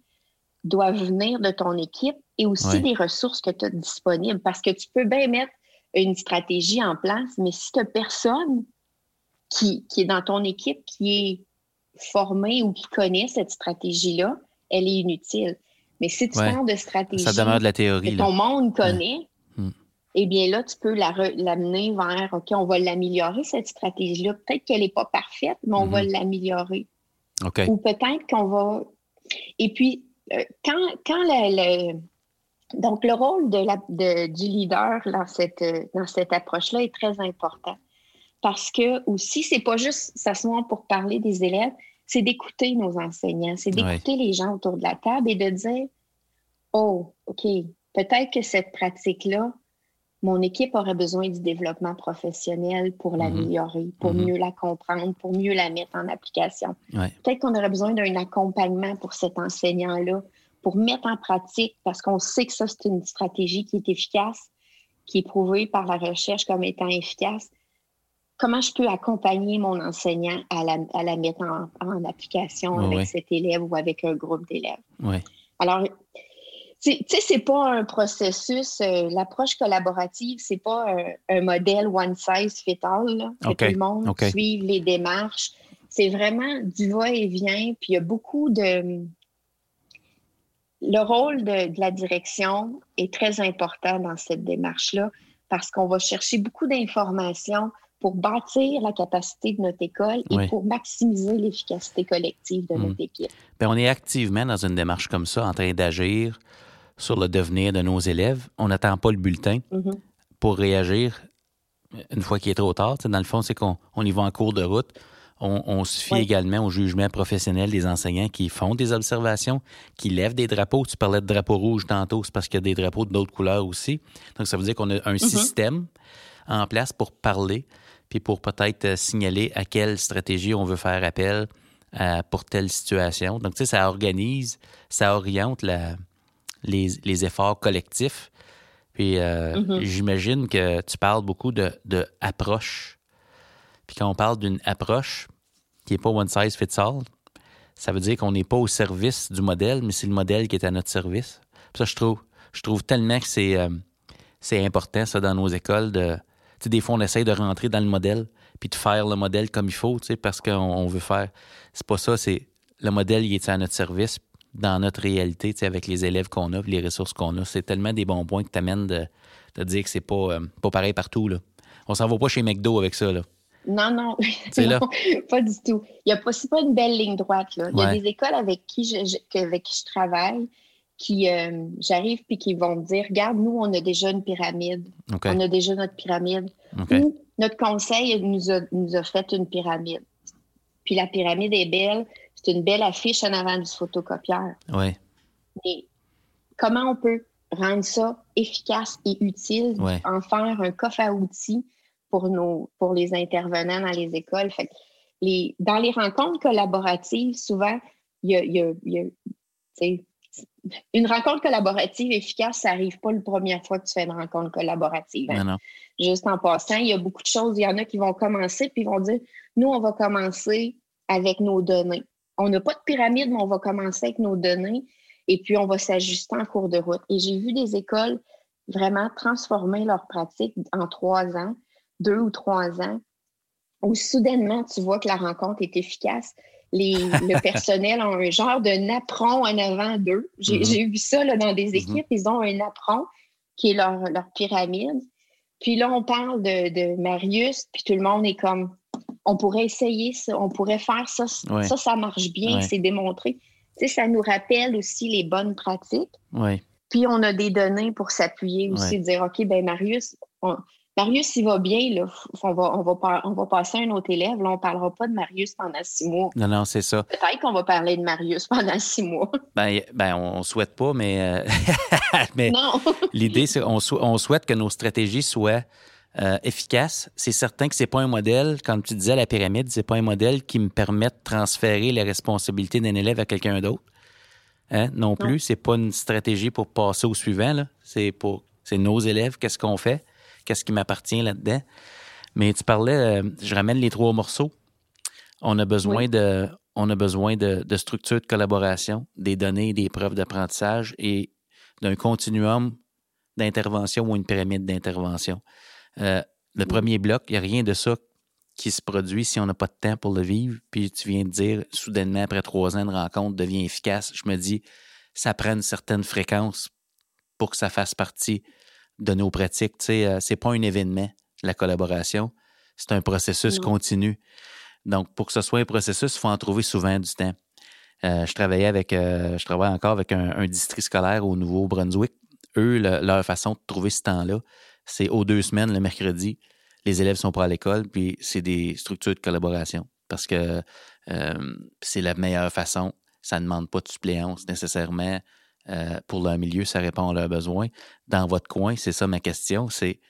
doivent venir de ton équipe et aussi des ressources que tu as disponibles. Parce que tu peux bien mettre une stratégie en place, mais si tu n'as personne qui, qui, est dans ton équipe qui est formé ou qui connaît cette stratégie-là, elle est inutile. Mais si tu parles de stratégie Ça de la théorie, que ton monde connaît, hmm. eh bien là, tu peux l'amener vers OK, on va l'améliorer, cette stratégie-là. Peut-être qu'elle n'est pas parfaite, mais on va hmm. l'améliorer. Ou peut-être qu'on va. Et puis, quand, quand le, donc le rôle de la, du leader dans cette, dans cette approche-là est très important. Parce que aussi, c'est pas juste s'asseoir pour parler des élèves, c'est d'écouter nos enseignants, c'est d'écouter les gens autour de la table et de dire Oh, OK, peut-être que cette pratique-là, mon équipe aurait besoin du développement professionnel pour mhm. l'améliorer, pour mhm. mieux la comprendre, pour mieux la mettre en application. Peut-être qu'on aurait besoin d'un accompagnement pour cet enseignant-là, pour mettre en pratique, parce qu'on sait que ça, c'est une stratégie qui est efficace, qui est prouvée par la recherche comme étant efficace. Comment je peux accompagner mon enseignant à la, mettre en, application avec cet élève ou avec un groupe d'élèves? Alors, tu sais, c'est pas un processus. Euh, l'approche collaborative, c'est pas un, modèle one size fit all, que tout le monde suive les démarches. C'est vraiment du va-et-vient, puis il y a beaucoup de. Le rôle de, la direction est très important dans cette démarche-là parce qu'on va chercher beaucoup d'informations pour bâtir la capacité de notre école et pour maximiser l'efficacité collective de notre hmm. équipe. Bien, on est activement dans une démarche comme ça, en train d'agir sur le devenir de nos élèves. On n'attend pas le bulletin. Mm-hmm. pour réagir une fois qu'il est trop tard. dans le fond, c'est qu'on on y va en cours de route. On, se fie également au jugement professionnel des enseignants qui font des observations, qui lèvent des drapeaux. Tu parlais de drapeau rouge tantôt, c'est parce qu'il y a des drapeaux d'autres couleurs aussi. Donc, ça veut dire qu'on a un mm-hmm. système en place pour parler, puis pour peut-être euh, signaler à quelle stratégie on veut faire appel euh, pour telle situation. Donc, tu sais, ça organise, ça oriente la, les, efforts collectifs. Puis, euh, mm-hmm. j'imagine que tu parles beaucoup de, de approche puis quand on parle d'une approche qui n'est pas one size fits all, ça veut dire qu'on n'est pas au service du modèle, mais c'est le modèle qui est à notre service. ça, je trouve, je trouve tellement que c'est, euh, c'est important, ça, dans nos écoles. De, des fois, on essaye de rentrer dans le modèle, puis de faire le modèle comme il faut, parce qu'on veut faire. C'est pas ça, c'est le modèle, il est à notre service, dans notre réalité, avec les élèves qu'on a, les ressources qu'on a. C'est tellement des bons points que tu amènes de, de, dire que c'est pas, euh, pas pareil partout. Là. On s'en va pas chez McDo avec ça. Là. Non, non, pas du tout. Il y a pas, pas une belle ligne droite. Là. Il y a des écoles avec qui je, avec qui je travaille qui euh, j'arrive puis qui vont me dire Regarde, nous, on a déjà une pyramide. On a déjà notre pyramide. Ou notre conseil nous a, nous a fait une pyramide. Puis la pyramide est belle. C'est une belle affiche en avant du photocopieur. Oui. Mais comment on peut rendre ça efficace et utile, en faire un coffre à outils pour, nos, pour les intervenants dans les écoles? Fait les, dans les rencontres collaboratives, souvent, il y a, une rencontre collaborative efficace, ça n'arrive pas la première fois que tu fais une rencontre collaborative. Hein. Juste en passant, il y a beaucoup de choses. Il y en a qui vont commencer puis vont dire Nous, on va commencer avec nos données. On n'a pas de pyramide, mais on va commencer avec nos données et puis on va s'ajuster en cours de route. Et j'ai vu des écoles vraiment transformer leur pratique en trois ans deux ou trois ans, où soudainement, tu vois que la rencontre est efficace. Les, le personnel ont un genre de napperon en avant d'eux. J'ai mm-hmm. vu ça là, dans des mm-hmm. équipes. Ils ont un napperon qui est leur, leur pyramide. Puis là, on parle de, de, Marius, puis tout le monde est comme, on pourrait essayer ça, on pourrait faire ça. Ça, ça marche bien, c'est démontré. Tu sais, ça nous rappelle aussi les bonnes pratiques. Puis on a des données pour s'appuyer aussi, dire, OK, ben Marius, on, Marius, il va bien, là, on, va, on, va, on va passer à un autre élève. Là, on ne parlera pas de Marius pendant six mois. Non, non, c'est ça. Peut-être qu'on va parler de Marius pendant six mois. Ben, ben on ne souhaite pas, mais, euh, mais l'idée, c'est qu'on on souhaite que nos stratégies soient euh, efficaces. C'est certain que ce n'est pas un modèle, comme tu disais, la pyramide, ce n'est pas un modèle qui me permet de transférer les responsabilités d'un élève à quelqu'un d'autre. Hein? Non plus, ce n'est pas une stratégie pour passer au suivant. C'est pour c'est nos élèves, qu'est-ce qu'on fait? Qu'est-ce qui m'appartient là-dedans. Mais tu parlais, euh, je ramène les trois morceaux. On a besoin de, on a besoin de, de structures de collaboration, des données, des preuves d'apprentissage et d'un continuum d'intervention ou une pyramide d'intervention. Euh, le premier bloc, il n'y a rien de ça qui se produit si on n'a pas de temps pour le vivre. Puis tu viens de dire, soudainement, après trois ans de rencontre, devient efficace. Je me dis, ça prend une certaine fréquence pour que ça fasse partie de nos pratiques. Tu sais, euh, c'est pas un événement, la collaboration. C'est un processus continu. Donc, pour que ce soit un processus, il faut en trouver souvent du temps. Euh, je travaillais avec, euh, je travaille encore avec un, district scolaire au Nouveau-Brunswick. Eux, leur façon de trouver ce temps-là, c'est aux deux semaines, le mercredi, les élèves sont pas à l'école, puis c'est des structures de collaboration parce que c'est la meilleure façon. Ça ne demande pas de suppléance nécessairement. Euh, pour leur milieu, ça répond à leurs besoins. Dans votre coin, c'est ça ma question, c'est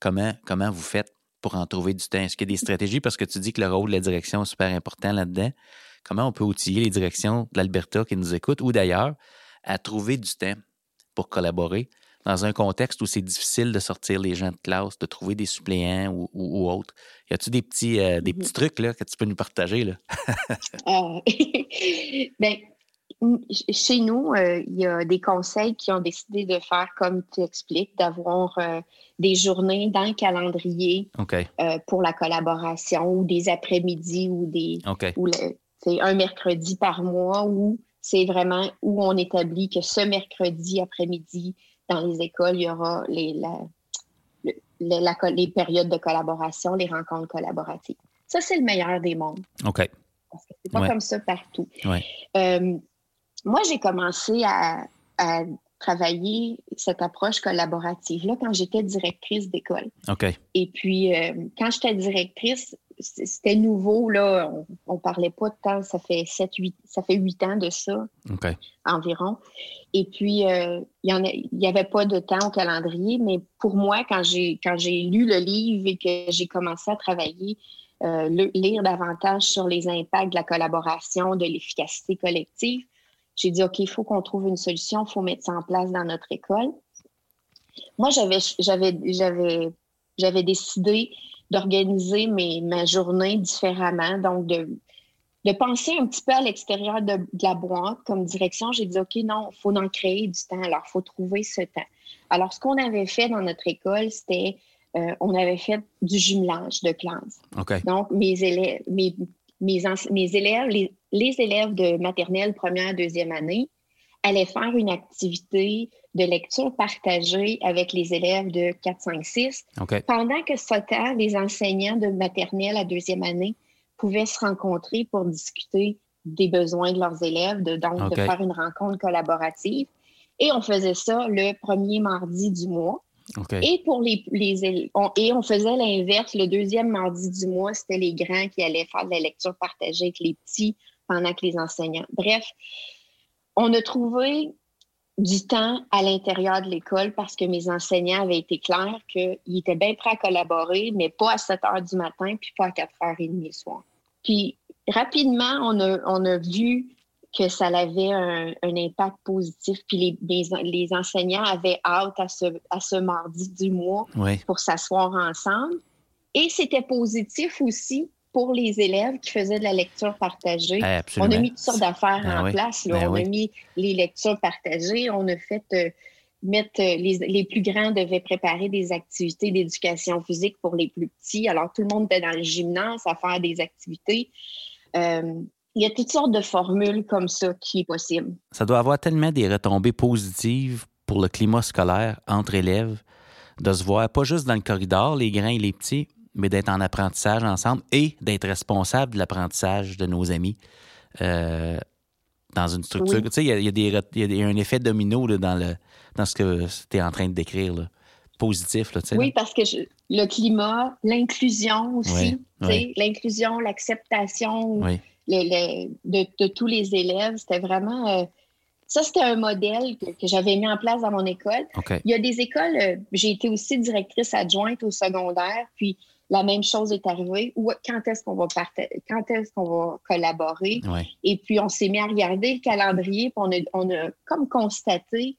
comment, comment vous faites pour en trouver du temps? Est-ce qu'il y a des stratégies? Parce que tu dis que le rôle de la direction est super important là-dedans. Comment on peut outiller les directions de l'Alberta qui nous écoutent ou d'ailleurs à trouver du temps pour collaborer dans un contexte où c'est difficile de sortir les gens de classe, de trouver des suppléants ou, ou, autres? Y a-tu des petits, euh, des mm-hmm. petits trucs là, que tu peux nous partager? Là? euh, ben, chez nous, euh, il y a des conseils qui ont décidé de faire comme tu expliques, d'avoir euh, des journées dans le calendrier euh, pour la collaboration ou des après-midi ou des c'est un mercredi par mois où c'est vraiment où on établit que ce mercredi après-midi dans les écoles, il y aura les, les périodes de collaboration, les rencontres collaboratives. Ça, c'est le meilleur des mondes. OK. Parce c'est pas comme ça partout moi, j'ai commencé à, travaillé cette approche collaborative-là quand j'étais directrice d'école. OK. Et puis, euh, quand j'étais directrice, c'était nouveau, là. On, ne parlait pas de temps. Ça fait 7, 8, ça fait 8 ans de ça. Environ. Et puis, euh, il n'y avait pas de temps au calendrier, mais pour moi, quand j'ai, quand j'ai lu le livre et que j'ai commencé à travailler, euh, lire davantage sur les impacts de la collaboration, de l'efficacité collective, j'ai dit, OK, il faut qu'on trouve une solution, il faut mettre ça en place dans notre école. Moi, j'avais, j'avais, j'avais, j'avais décidé d'organiser ma journée différemment, donc de, de penser un petit peu à l'extérieur de, la boîte comme direction. J'ai dit, OK, non, il faut en créer du temps. Alors, il faut trouver ce temps. Alors, ce qu'on avait fait dans notre école, c'était, euh, on avait fait du jumelage de classe. Donc, mes élèves, mes, mes, mes élèves, les, les élèves de maternelle, première, deuxième année, allaient faire une activité de lecture partagée avec les élèves de 4, 5, 6. Pendant que ce temps, les enseignants de maternelle à deuxième année pouvaient se rencontrer pour discuter des besoins de leurs élèves, de, donc de faire une rencontre collaborative. Et on faisait ça le premier mardi du mois. Et pour les, les on, et on faisait l'inverse. Le deuxième mardi du mois, c'était les grands qui allaient faire de la lecture partagée avec les petits pendant que les enseignants. Bref, on a trouvé du temps à l'intérieur de l'école parce que mes enseignants avaient été clairs qu'ils étaient bien prêts à collaborer, mais pas à 7 heures du matin, puis pas à 4 heures et demie le soir. Puis rapidement, on a, on a vu que ça avait un, impact positif. Puis les, les, enseignants avaient hâte à ce, à ce mardi du mois pour s'asseoir ensemble. Et c'était positif aussi pour les élèves qui faisaient de la lecture partagée. on a mis toutes sortes d'affaires ben en place. Ben on a mis les lectures partagées. On a fait euh, mettre euh, les, les, plus grands devaient préparer des activités d'éducation physique pour les plus petits. Alors, tout le monde était dans le gymnase à faire des activités. Euh, il y a toutes sortes de formules comme ça qui est possible. Ça doit avoir tellement des retombées positives pour le climat scolaire entre élèves, de se voir pas juste dans le corridor, les grands et les petits, mais d'être en apprentissage ensemble et d'être responsable de l'apprentissage de nos amis euh, dans une structure. Tu sais, il y, a, un effet domino dans, le, dans ce que tu es en train de décrire. Positif. Là, oui, parce que le climat, l'inclusion aussi, l'inclusion, l'acceptation de, tous les élèves, c'était vraiment. Euh, ça, c'était un modèle que, j'avais mis en place dans mon école. Il y a des écoles, euh, j'ai été aussi directrice adjointe au secondaire, puis la même chose est arrivée. Quand est-ce qu'on va quand est-ce qu'on va collaborer? Et puis on s'est mis à regarder le calendrier, puis on a, on a comme constaté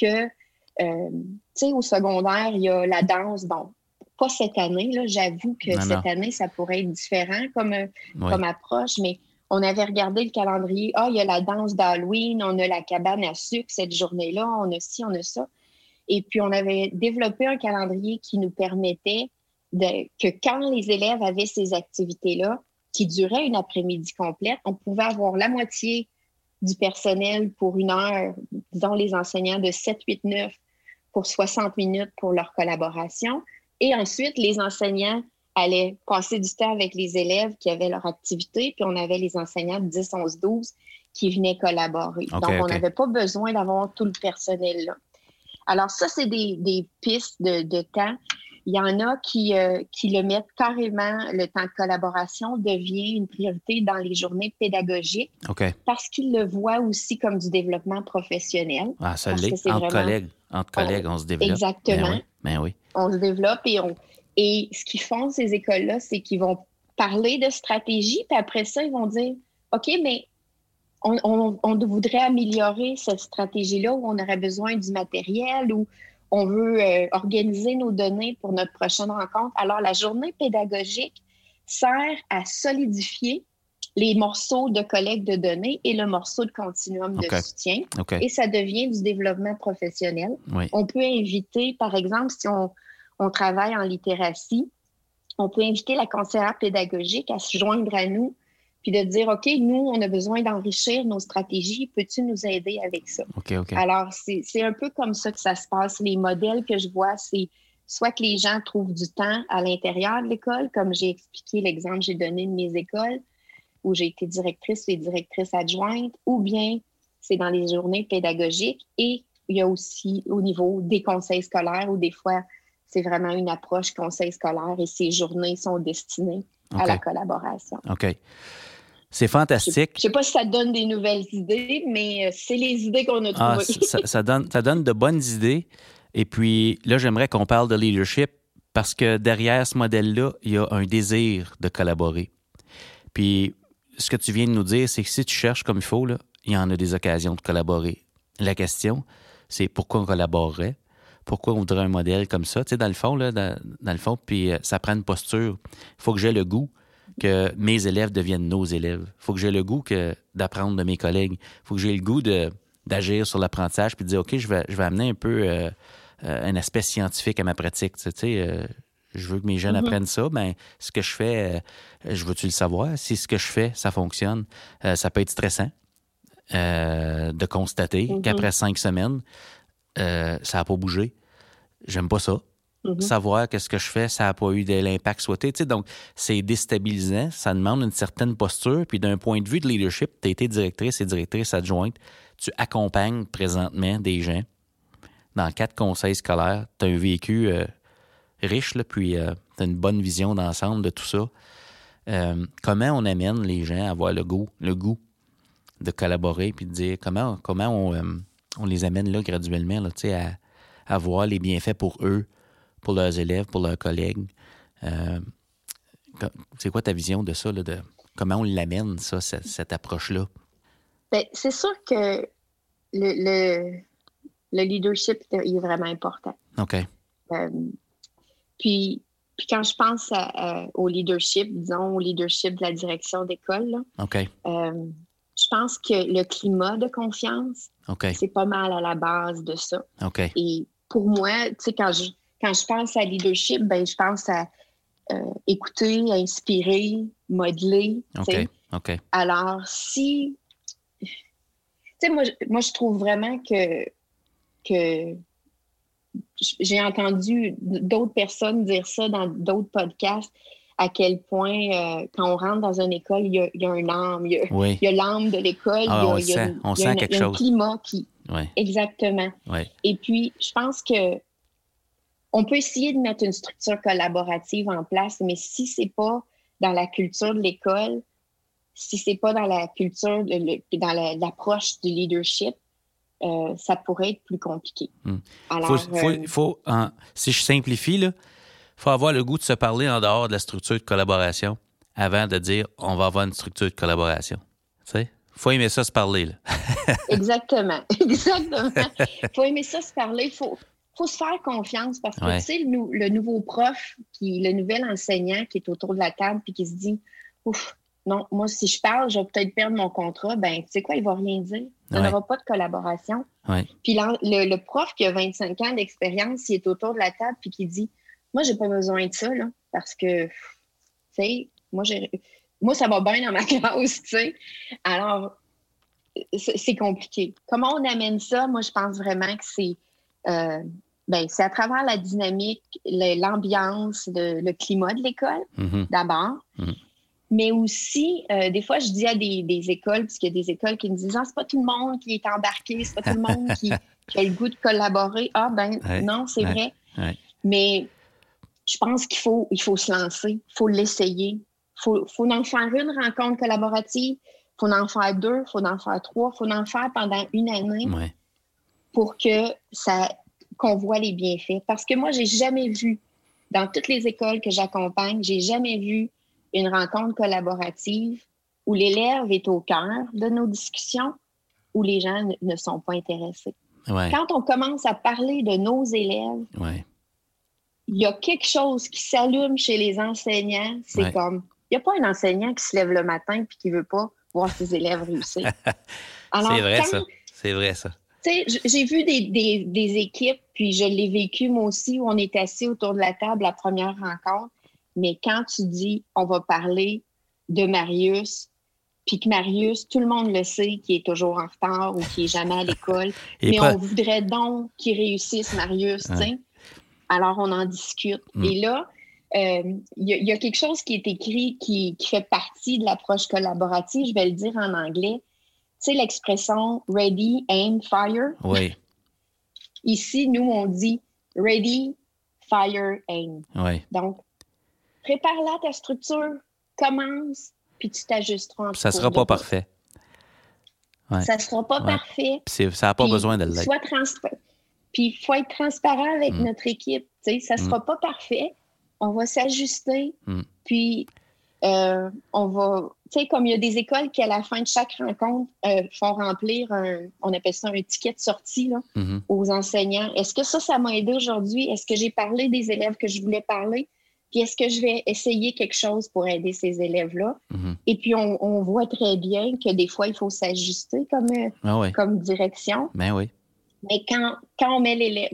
que, euh, tu sais, au secondaire, il y a la danse. Bon, pas cette année, là. J'avoue que cette année, ça pourrait être différent comme, euh, comme approche, mais on avait regardé le calendrier. Ah, il y a la danse d'Halloween, on a la cabane à sucre cette journée-là, on a ci, on a ça. Et puis, on avait développé un calendrier qui nous permettait que quand les élèves avaient ces activités-là, qui duraient une après-midi complète, on pouvait avoir la moitié du personnel pour une heure, disons les enseignants de 7, 8, 9 pour 60 minutes pour leur collaboration. Et ensuite, les enseignants allaient passer du temps avec les élèves qui avaient leur activité, puis on avait les enseignants de 10, 11, 12 qui venaient collaborer. Donc, on n'avait pas besoin d'avoir tout le personnel là. Alors, ça, c'est des, pistes de temps il y en a qui, euh, qui le mettent carrément, le temps de collaboration devient une priorité dans les journées pédagogiques parce qu'ils le voient aussi comme du développement professionnel. Ah, ça l'est. Entre collègues, entre collègues, on, se développe. Exactement. Ben ben oui. On se développe et on. Et ce qu'ils font, ces écoles-là, c'est qu'ils vont parler de stratégie, puis après ça, ils vont dire OK, mais on, on, on voudrait améliorer cette stratégie-là où on aurait besoin du matériel ou on veut euh, organiser nos données pour notre prochaine rencontre. Alors, la journée pédagogique sert à solidifier les morceaux de collecte de données et le morceau de continuum de soutien. Et ça devient du développement professionnel. On peut inviter, par exemple, si on, on, travaille en littératie, on peut inviter la conseillère pédagogique à se joindre à nous puis de dire, OK, nous, on a besoin d'enrichir nos stratégies, peux-tu nous aider avec ça? Alors, c'est un peu comme ça que ça se passe. Les modèles que je vois, c'est soit que les gens trouvent du temps à l'intérieur de l'école, comme j'ai expliqué l'exemple que j'ai donné de mes écoles, où j'ai été directrice et directrice adjointe, ou bien c'est dans les journées pédagogiques et il y a aussi au niveau des conseils scolaires où des fois, c'est vraiment une approche conseil scolaire et ces journées sont destinées à la collaboration. OK. C'est fantastique. Je ne sais pas si ça donne des nouvelles idées, mais euh, c'est les idées qu'on a ah, trouvées. ça, donne, ça donne de bonnes idées. Et puis là, j'aimerais qu'on parle de leadership parce que derrière ce modèle-là, il y a un désir de collaborer. Puis ce que tu viens de nous dire, c'est que si tu cherches comme il faut, là, il y en a des occasions de collaborer. La question, c'est pourquoi on collaborerait? Pourquoi on voudrait un modèle comme ça? Tu sais, dans le fond, là, dans, le fond, puis euh, ça prend une posture. Il faut que j'ai le goût que mes élèves deviennent nos élèves. Il faut que j'ai le goût que d'apprendre de mes collègues. Il faut que j'ai le goût d'agir sur l'apprentissage puis de dire, OK, je vais, je vais amener un peu euh, euh, un aspect scientifique à ma pratique. Tu sais, je veux que mes jeunes mm-hmm. apprennent ça, ben ce que je fais, je veux-tu le savoir? Si ce que je fais, ça fonctionne, ça peut être stressant. Euh, de constater mhm. qu'après cinq semaines, euh, ça n'a pas bougé. J'aime pas ça. Mhm. Savoir que ce que je fais, ça n'a pas eu de l'impact souhaité. donc, c'est déstabilisant. Ça demande une certaine posture. Puis, d'un point de vue de leadership, tu as été directrice et directrice adjointe. Tu accompagnes présentement des gens dans quatre conseils scolaires. Tu as un vécu euh, riche, puis tu as une bonne vision d'ensemble de tout ça. comment on amène les gens à avoir le goût, le goût de collaborer puis de dire comment, comment on, euh, on les amène là graduellement là, à, à voir les bienfaits pour eux, pour leurs élèves, pour leurs collègues. Euh, c'est quoi ta vision de ça, là, de comment on l'amène, ça, cette, approche-là? Ben, c'est sûr que le, le, le, leadership est vraiment important. OK. Euh, puis, puis quand je pense au leadership, disons au leadership de la direction d'école, OK je pense que le climat de confiance, c'est pas mal à la base de ça. Et pour moi, tu sais, quand je, quand je pense à leadership, ben, je pense à euh, écouter, inspirer, modeler. Alors, si. Tu sais, moi, moi, je trouve vraiment que, que j'ai entendu d'autres personnes dire ça dans d'autres podcasts à quel point, euh, quand on rentre dans une école, il y a, il y a un âme. Il y a, l'âme de l'école. il y a, on il y a, sent, on sent quelque chose. un climat qui. Exactement. Et puis, je pense que on peut essayer de mettre une structure collaborative en place, mais si c'est pas dans la culture de l'école, si c'est pas dans la culture, de, dans l'approche du leadership, euh, ça pourrait être plus compliqué. Hmm. Alors, faut, euh, faut, si je simplifie, là, faut avoir le goût de se parler en dehors de la structure de collaboration avant de dire on va avoir une structure de collaboration. Tu sais? Faut aimer ça se parler. Là. Exactement. Exactement. faut aimer ça se parler. Il faut, faut se faire confiance parce que, tu sais, le, nouveau prof, qui, le nouvel enseignant qui est autour de la table puis qui se dit Ouf, non, moi, si je parle, je vais peut-être perdre mon contrat. Ben, tu sais quoi, il va rien dire. Il n'y aura pas de collaboration. Puis le, le, prof qui a 25 ans d'expérience, il est autour de la table puis qui dit moi, j'ai pas besoin de ça, là, parce que, tu sais, moi, moi, ça va bien dans ma classe, tu sais. Alors, c'est compliqué. Comment on amène ça? Moi, je pense vraiment que c'est euh, c'est à travers la dynamique, l'ambiance, le, climat de l'école, mm-hmm. d'abord. Mm-hmm. Mais aussi, euh, des fois, je dis à des, écoles, parce qu'il y a des écoles qui me disent Ah, c'est pas tout le monde qui est embarqué, c'est pas tout le monde qui, a le goût de collaborer. Ah, ben non, c'est vrai. Mais je pense qu'il faut, il faut se lancer, il faut l'essayer. Il faut, faut en faire une rencontre collaborative, il faut en faire deux, il faut en faire trois, il faut en faire pendant une année pour que ça qu'on voit les bienfaits. Parce que moi, j'ai jamais vu, dans toutes les écoles que j'accompagne, j'ai jamais vu une rencontre collaborative où l'élève est au cœur de nos discussions, où les gens ne, sont pas intéressés. Quand on commence à parler de nos élèves, il y a quelque chose qui s'allume chez les enseignants. C'est comme, il n'y a pas un enseignant qui se lève le matin et qui ne veut pas voir ses élèves réussir. c'est vrai, ça. C'est vrai, ça. J'ai vu des, des, équipes, puis je l'ai vécu moi aussi, où on est assis autour de la table la première rencontre. Mais quand tu dis, on va parler de Marius, puis que Marius, tout le monde le sait, qui est toujours en retard ou qui est jamais à l'école, mais on voudrait donc qu'il réussisse, Marius, sais. Alors, on en discute. Mm. Et là, euh, il y, a quelque chose qui est écrit qui, fait partie de l'approche collaborative, je vais le dire en anglais. Tu sais, l'expression ready, aim, fire? Oui. Ici, nous, on dit ready, fire, aim. Oui. Donc, prépare-la ta structure, commence, puis tu t'ajusteras en Ça cours sera pas parfait. Ouais. Ça sera pas Ouais. parfait. Puis ça n'a pas Puis, besoin de l'être. Puis il faut être transparent avec Mm. notre équipe. Tu sais, ça sera pas parfait. On va s'ajuster. Mm. Puis euh, on va. Tu sais, comme il y a des écoles qui, à la fin de chaque rencontre, euh, font remplir un. On appelle ça un ticket de sortie là, Mhm. aux enseignants. Est-ce que ça, ça m'a aidé aujourd'hui? Est-ce que j'ai parlé des élèves que je voulais parler? Puis est-ce que je vais essayer quelque chose pour aider ces élèves-là? Mhm. Et puis on, on voit très bien que des fois, il faut s'ajuster comme, euh, Ah oui. comme direction. Ben oui. Mais quand, quand on met l'élève,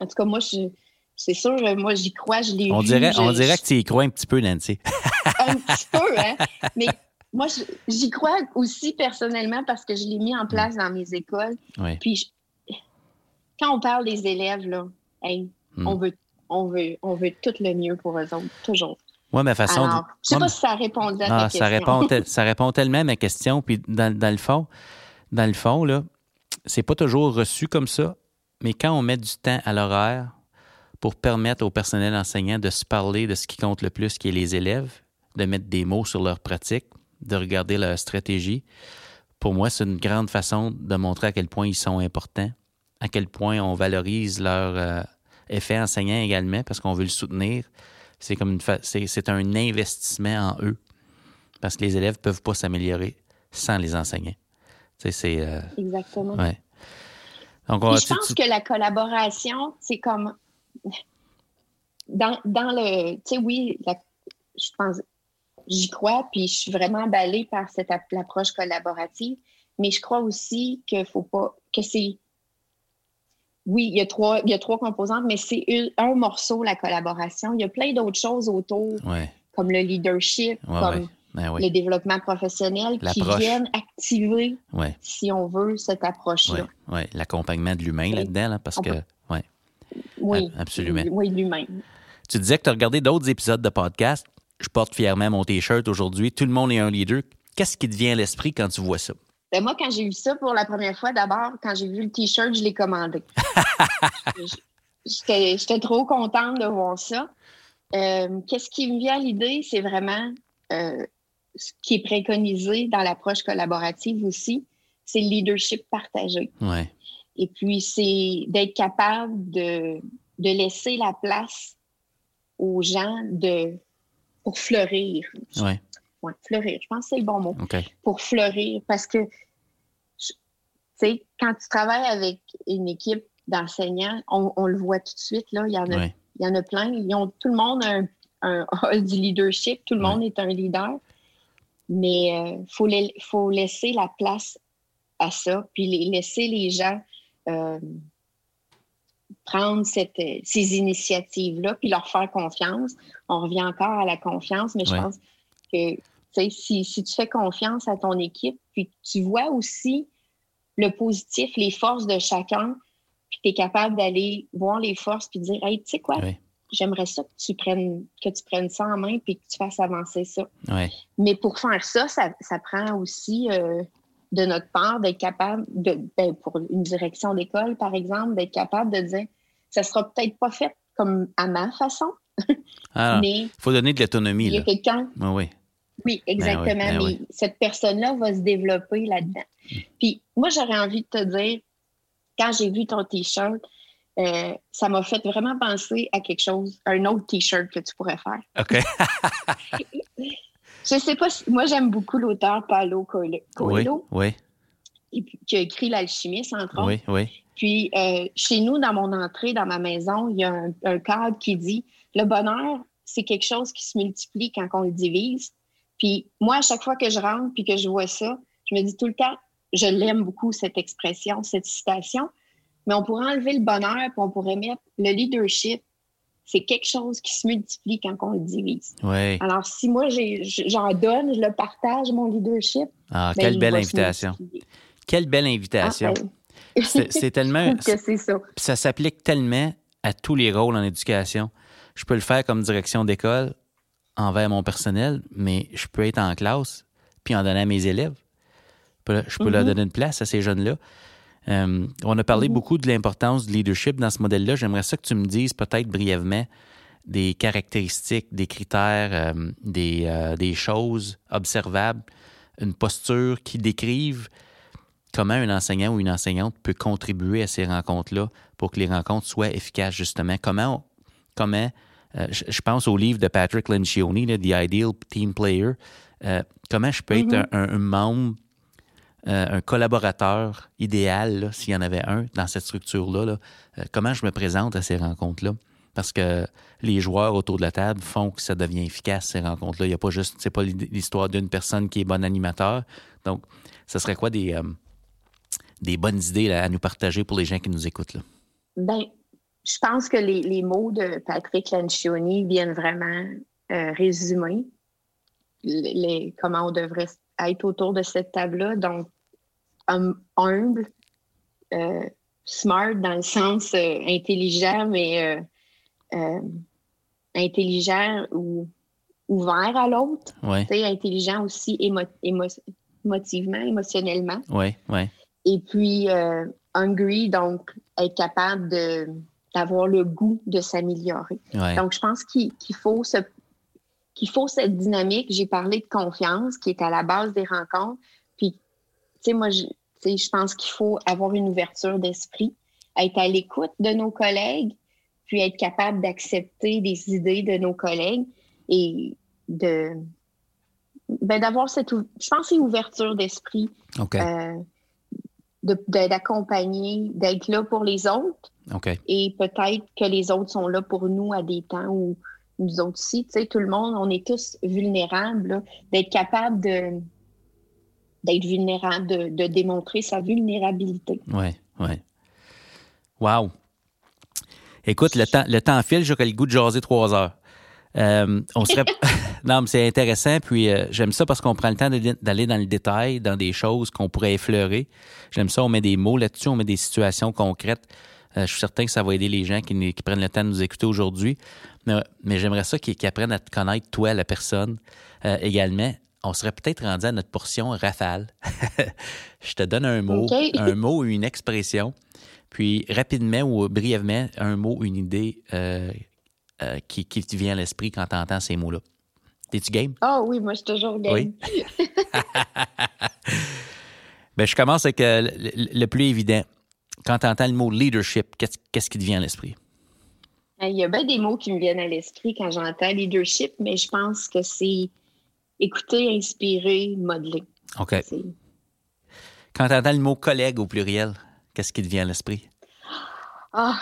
en tout cas, moi, je, c'est sûr, moi, j'y crois, je l'ai On vu, dirait, je- on dirait que tu y crois un petit peu, Nancy. un petit peu, hein. Mais moi, j'y crois aussi personnellement parce que je l'ai mis en place dans mes écoles. Oui. Puis, je- quand on parle des élèves, là, hey, Mm. on, veut, on, veut, on veut tout le mieux pour eux autres, toujours. Moi, ma façon Alors, je sais moi, pas si ça répondait à ta Ah, question. ça, répond ça répond tellement à ma question. Puis dans, dans le fond, dans le fond, là, c'est pas toujours reçu comme ça, mais quand on met du temps à l'horaire pour permettre au personnel enseignant de se parler de ce qui compte le plus, qui est les élèves, de mettre des mots sur leur pratique, de regarder leur stratégie, pour moi, c'est une grande façon de montrer à quel point ils sont importants, à quel point on valorise leur euh, effet enseignant également, parce qu'on veut le soutenir. C'est comme c'est, c'est un investissement en eux, parce que les élèves peuvent pas s'améliorer sans les enseignants. C'est euh, Exactement. ouais. Donc, on je pense tu- que la collaboration, c'est comme dans, dans le. Tu sais, oui, la- je pense, j'y crois, puis je suis vraiment emballée par cette app- approche collaborative, mais je crois aussi qu'il faut pas. que c'est. Oui, il y, a trois, il y a trois composantes, mais c'est un morceau, la collaboration. Il y a plein d'autres choses autour, ouais, comme le leadership, ouais, comme ouais. Ben oui, le développement professionnel, qui viennent activer, ouais, si on veut, cette approche-là. ouais, ouais. L'accompagnement de l'humain Oui. là-dedans, là, parce On que, peut- ouais. Oui, Ab- absolument. Oui, lui-même. Tu disais que tu as regardé d'autres épisodes de podcast. Je porte fièrement mon T-shirt aujourd'hui. Tout le monde est un leader. Qu'est-ce qui te vient à l'esprit quand tu vois ça? Ben, moi, quand j'ai vu ça pour la première fois, d'abord, quand j'ai vu le T-shirt, je l'ai commandé. J'étais trop contente de voir ça. Euh, Qu'est-ce qui me vient à l'idée? C'est vraiment euh, ce qui est préconisé dans l'approche collaborative aussi, c'est le leadership partagé. Ouais, Et puis, c'est d'être capable de, de laisser la place aux gens de, pour fleurir. ouais, Ouais, fleurir, je pense que c'est le bon mot. OK. pour fleurir parce que tu sais, quand tu travailles avec une équipe d'enseignants, on, on le voit tout de suite, là, il y en a, Ouais, il y en a plein. Ils ont, tout le monde a un, un du leadership, tout le Ouais. monde est un leader, mais il faut, les- faut laisser la place à ça, puis les- laisser les gens euh, prendre cette, euh, ces initiatives-là, puis leur faire confiance. On revient encore à la confiance, mais je Ouais. pense que si, si tu fais confiance à ton équipe, puis que tu vois aussi le positif, les forces de chacun, puis tu es capable d'aller voir les forces, puis dire, hey, tu sais quoi, j'aimerais ça que tu, prennes, que tu prennes ça en main, puis que tu fasses avancer ça. Mais pour faire ça, ça, ça prend aussi euh, de notre part d'être capable, de, ben, pour une direction d'école, par exemple, d'être capable de dire, ça sera peut-être pas fait comme à ma façon, Ah, mais il faut donner de l'autonomie, il y a quelqu'un Oui, oui. oui, exactement. ben mais oui. cette personne-là va se développer là-dedans. Puis moi, j'aurais envie de te dire, quand j'ai vu ton T-shirt, euh, ça m'a fait vraiment penser à quelque chose, à un autre T-shirt que tu pourrais faire. OK. Je sais pas si. Moi, j'aime beaucoup l'auteur Paulo Coelho, oui, Coelho, oui, et puis, qui a écrit L'Alchimiste, entre autres. oui, oui. Puis, euh, chez nous, dans mon entrée, dans ma maison, il y a un, un cadre qui dit le bonheur, c'est quelque chose qui se multiplie quand on le divise. Puis, moi, à chaque fois que je rentre puis que je vois ça, je me dis tout le temps, je l'aime beaucoup, cette expression, cette citation, mais on pourrait enlever le bonheur puis on pourrait mettre le leadership. C'est quelque chose qui se multiplie quand on le divise. Oui. Alors, si moi, j'en donne, je le partage, mon leadership. Ah, ben, quelle belle invitation. Quelle belle invitation. C'est tellement. que c'est ça. Puis ça s'applique tellement à tous les rôles en éducation. Je peux le faire comme direction d'école envers mon personnel, mais je peux être en classe puis en donner à mes élèves. Je peux- leur Mhm. donner une place à ces jeunes-là. Euh, on a parlé beaucoup de l'importance du leadership dans ce modèle-là. J'aimerais ça que tu me dises peut-être brièvement des caractéristiques, des critères, euh, des, euh, des, choses observables, une posture qui décrivent comment un enseignant ou une enseignante peut contribuer à ces rencontres-là pour que les rencontres soient efficaces, justement. Comment, comment je, pense au livre de Patrick Lencioni, The Ideal Team Player, comment je peux être mm-hmm. un, membre un collaborateur idéal, s'il y en avait un dans cette structure-là, comment je me présente à ces rencontres-là? parce que les joueurs autour de la table font que ça devient efficace, ces rencontres-là. Il n'y a pas juste, c'est pas l'histoire d'une personne qui est bon animateur. Donc, ce serait quoi des, euh, des bonnes idées à nous partager pour les gens qui nous écoutent? Là? Bien, je pense que les, mots de Patrick Lancioni viennent vraiment euh, résumer les, comment on devrait être autour de cette table-là. Donc, hum, humble, euh, smart dans le sens intelligent, mais euh, intelligent ou ouvert à l'autre. Intelligent aussi émotivement, émotionnellement. Ouais, ouais. Et puis, euh, hungry, donc être capable de, d'avoir le goût de s'améliorer. Donc, je pense qu'il, faut ce, faut cette dynamique. J'ai parlé de confiance qui est à la base des rencontres. Puis, tu sais, moi, je, je pense qu'il faut avoir une ouverture d'esprit, être à l'écoute de nos collègues, puis être capable d'accepter des idées de nos collègues et de ben, d'avoir cette je pense une ouverture d'esprit euh, d'accompagner d'être là pour les autres et peut-être que les autres sont là pour nous à des temps où nous autres aussi tu sais tout le monde on est tous vulnérables d'être capable de d'être vulnérable de, de, démontrer sa vulnérabilité ouais ouais wow Écoute, le temps, le temps file, j'aurais le goût de jaser trois heures. Euh, on serait. non, mais c'est intéressant. Puis euh, j'aime ça parce qu'on prend le temps d'aller dans le détail, dans des choses qu'on pourrait effleurer. J'aime ça. On met des mots là-dessus, on met des situations concrètes. Euh, je suis certain que ça va aider les gens qui, prennent le temps de nous écouter aujourd'hui. Mais, j'aimerais ça qu'ils apprennent à te connaître, toi, la personne, également. On serait peut-être rendu à notre portion rafale. je te donne un mot, un mot ou une expression. Puis, rapidement ou brièvement, un mot, une idée euh, euh, qui, qui, te vient à l'esprit quand tu entends ces mots-là. T'es-tu game? Ah oui, moi, je suis toujours game. Oui. ben, je commence avec euh, le, plus évident. Quand tu entends le mot leadership, qu'est-ce qui te vient à l'esprit? Il y a bien des mots qui me viennent à l'esprit quand j'entends leadership, mais je pense que c'est écouter, inspirer, modeler. OK. Quand tu entends le mot collègue au pluriel, Qu'est-ce qui te vient à l'esprit? Ah,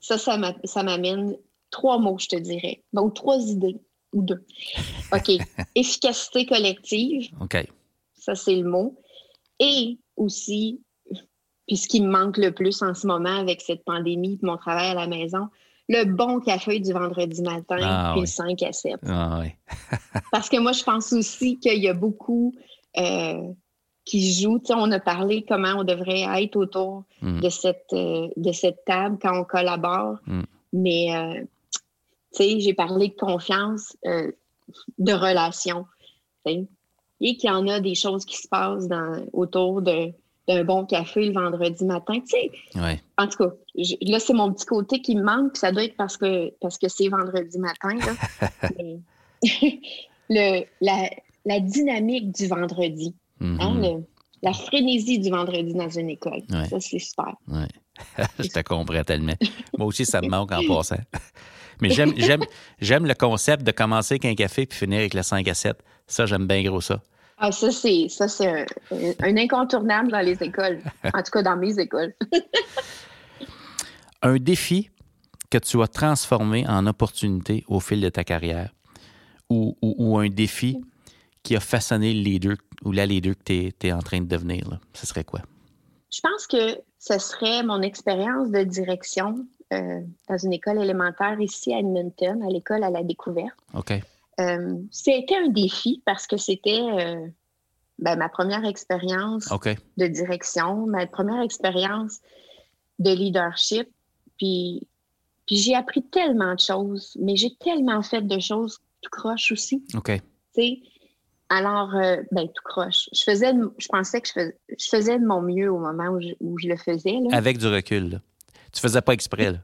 ça, ça m'amène trois mots, je te dirais. ou trois idées, ou deux. OK. Efficacité collective. OK. Ça, c'est le mot. Et aussi, puis ce qui me manque le plus en ce moment avec cette pandémie mon travail à la maison, le bon café du vendredi matin, ah puis le 5 à 7. Ah, oui. Parce que moi, je pense aussi qu'il y a beaucoup euh, qui joue. on a parlé comment on devrait être autour mm. de, cette, euh, de cette table quand on collabore. Mm. Mais, euh, tu sais, j'ai parlé de confiance, euh, de relation. Et qu'il y en a des choses qui se passent dans, autour d'un bon café le vendredi matin. Tu sais, en tout cas, là, c'est mon petit côté qui me manque, puis ça doit être parce que parce que c'est vendredi matin. le, la, la dynamique du vendredi. Hein, mm-hmm. la frénésie du vendredi dans une école. Ça, c'est super. Ouais. je te comprends tellement. Moi aussi, ça me manque en passant. Mais j'aime le concept de commencer avec un café puis finir avec le 5 à 7. Ça, j'aime bien gros ça. Ah, ça, c'est, ça, c'est un, incontournable dans les écoles. En tout cas, dans mes écoles. un défi que tu as transformé en opportunité au fil de ta carrière ou, ou un défi qui a façonné le leader ou la leader que tu es, en train de devenir? Là? Ce serait quoi? Je pense que ce serait mon expérience de direction euh, dans une école élémentaire ici à Edmonton, à l'école à la découverte. OK. Euh, c'était un défi parce que c'était euh, ben, ma première expérience de direction, ma première expérience de leadership. Puis, puis j'ai appris tellement de choses, mais j'ai tellement fait de choses tout croche aussi. OK. Tu sais, Alors, euh, ben, tout croche. Je faisais, je pensais que je faisais, de mon mieux au moment où je, le faisais. Avec du recul. Là. Tu faisais pas exprès. Là.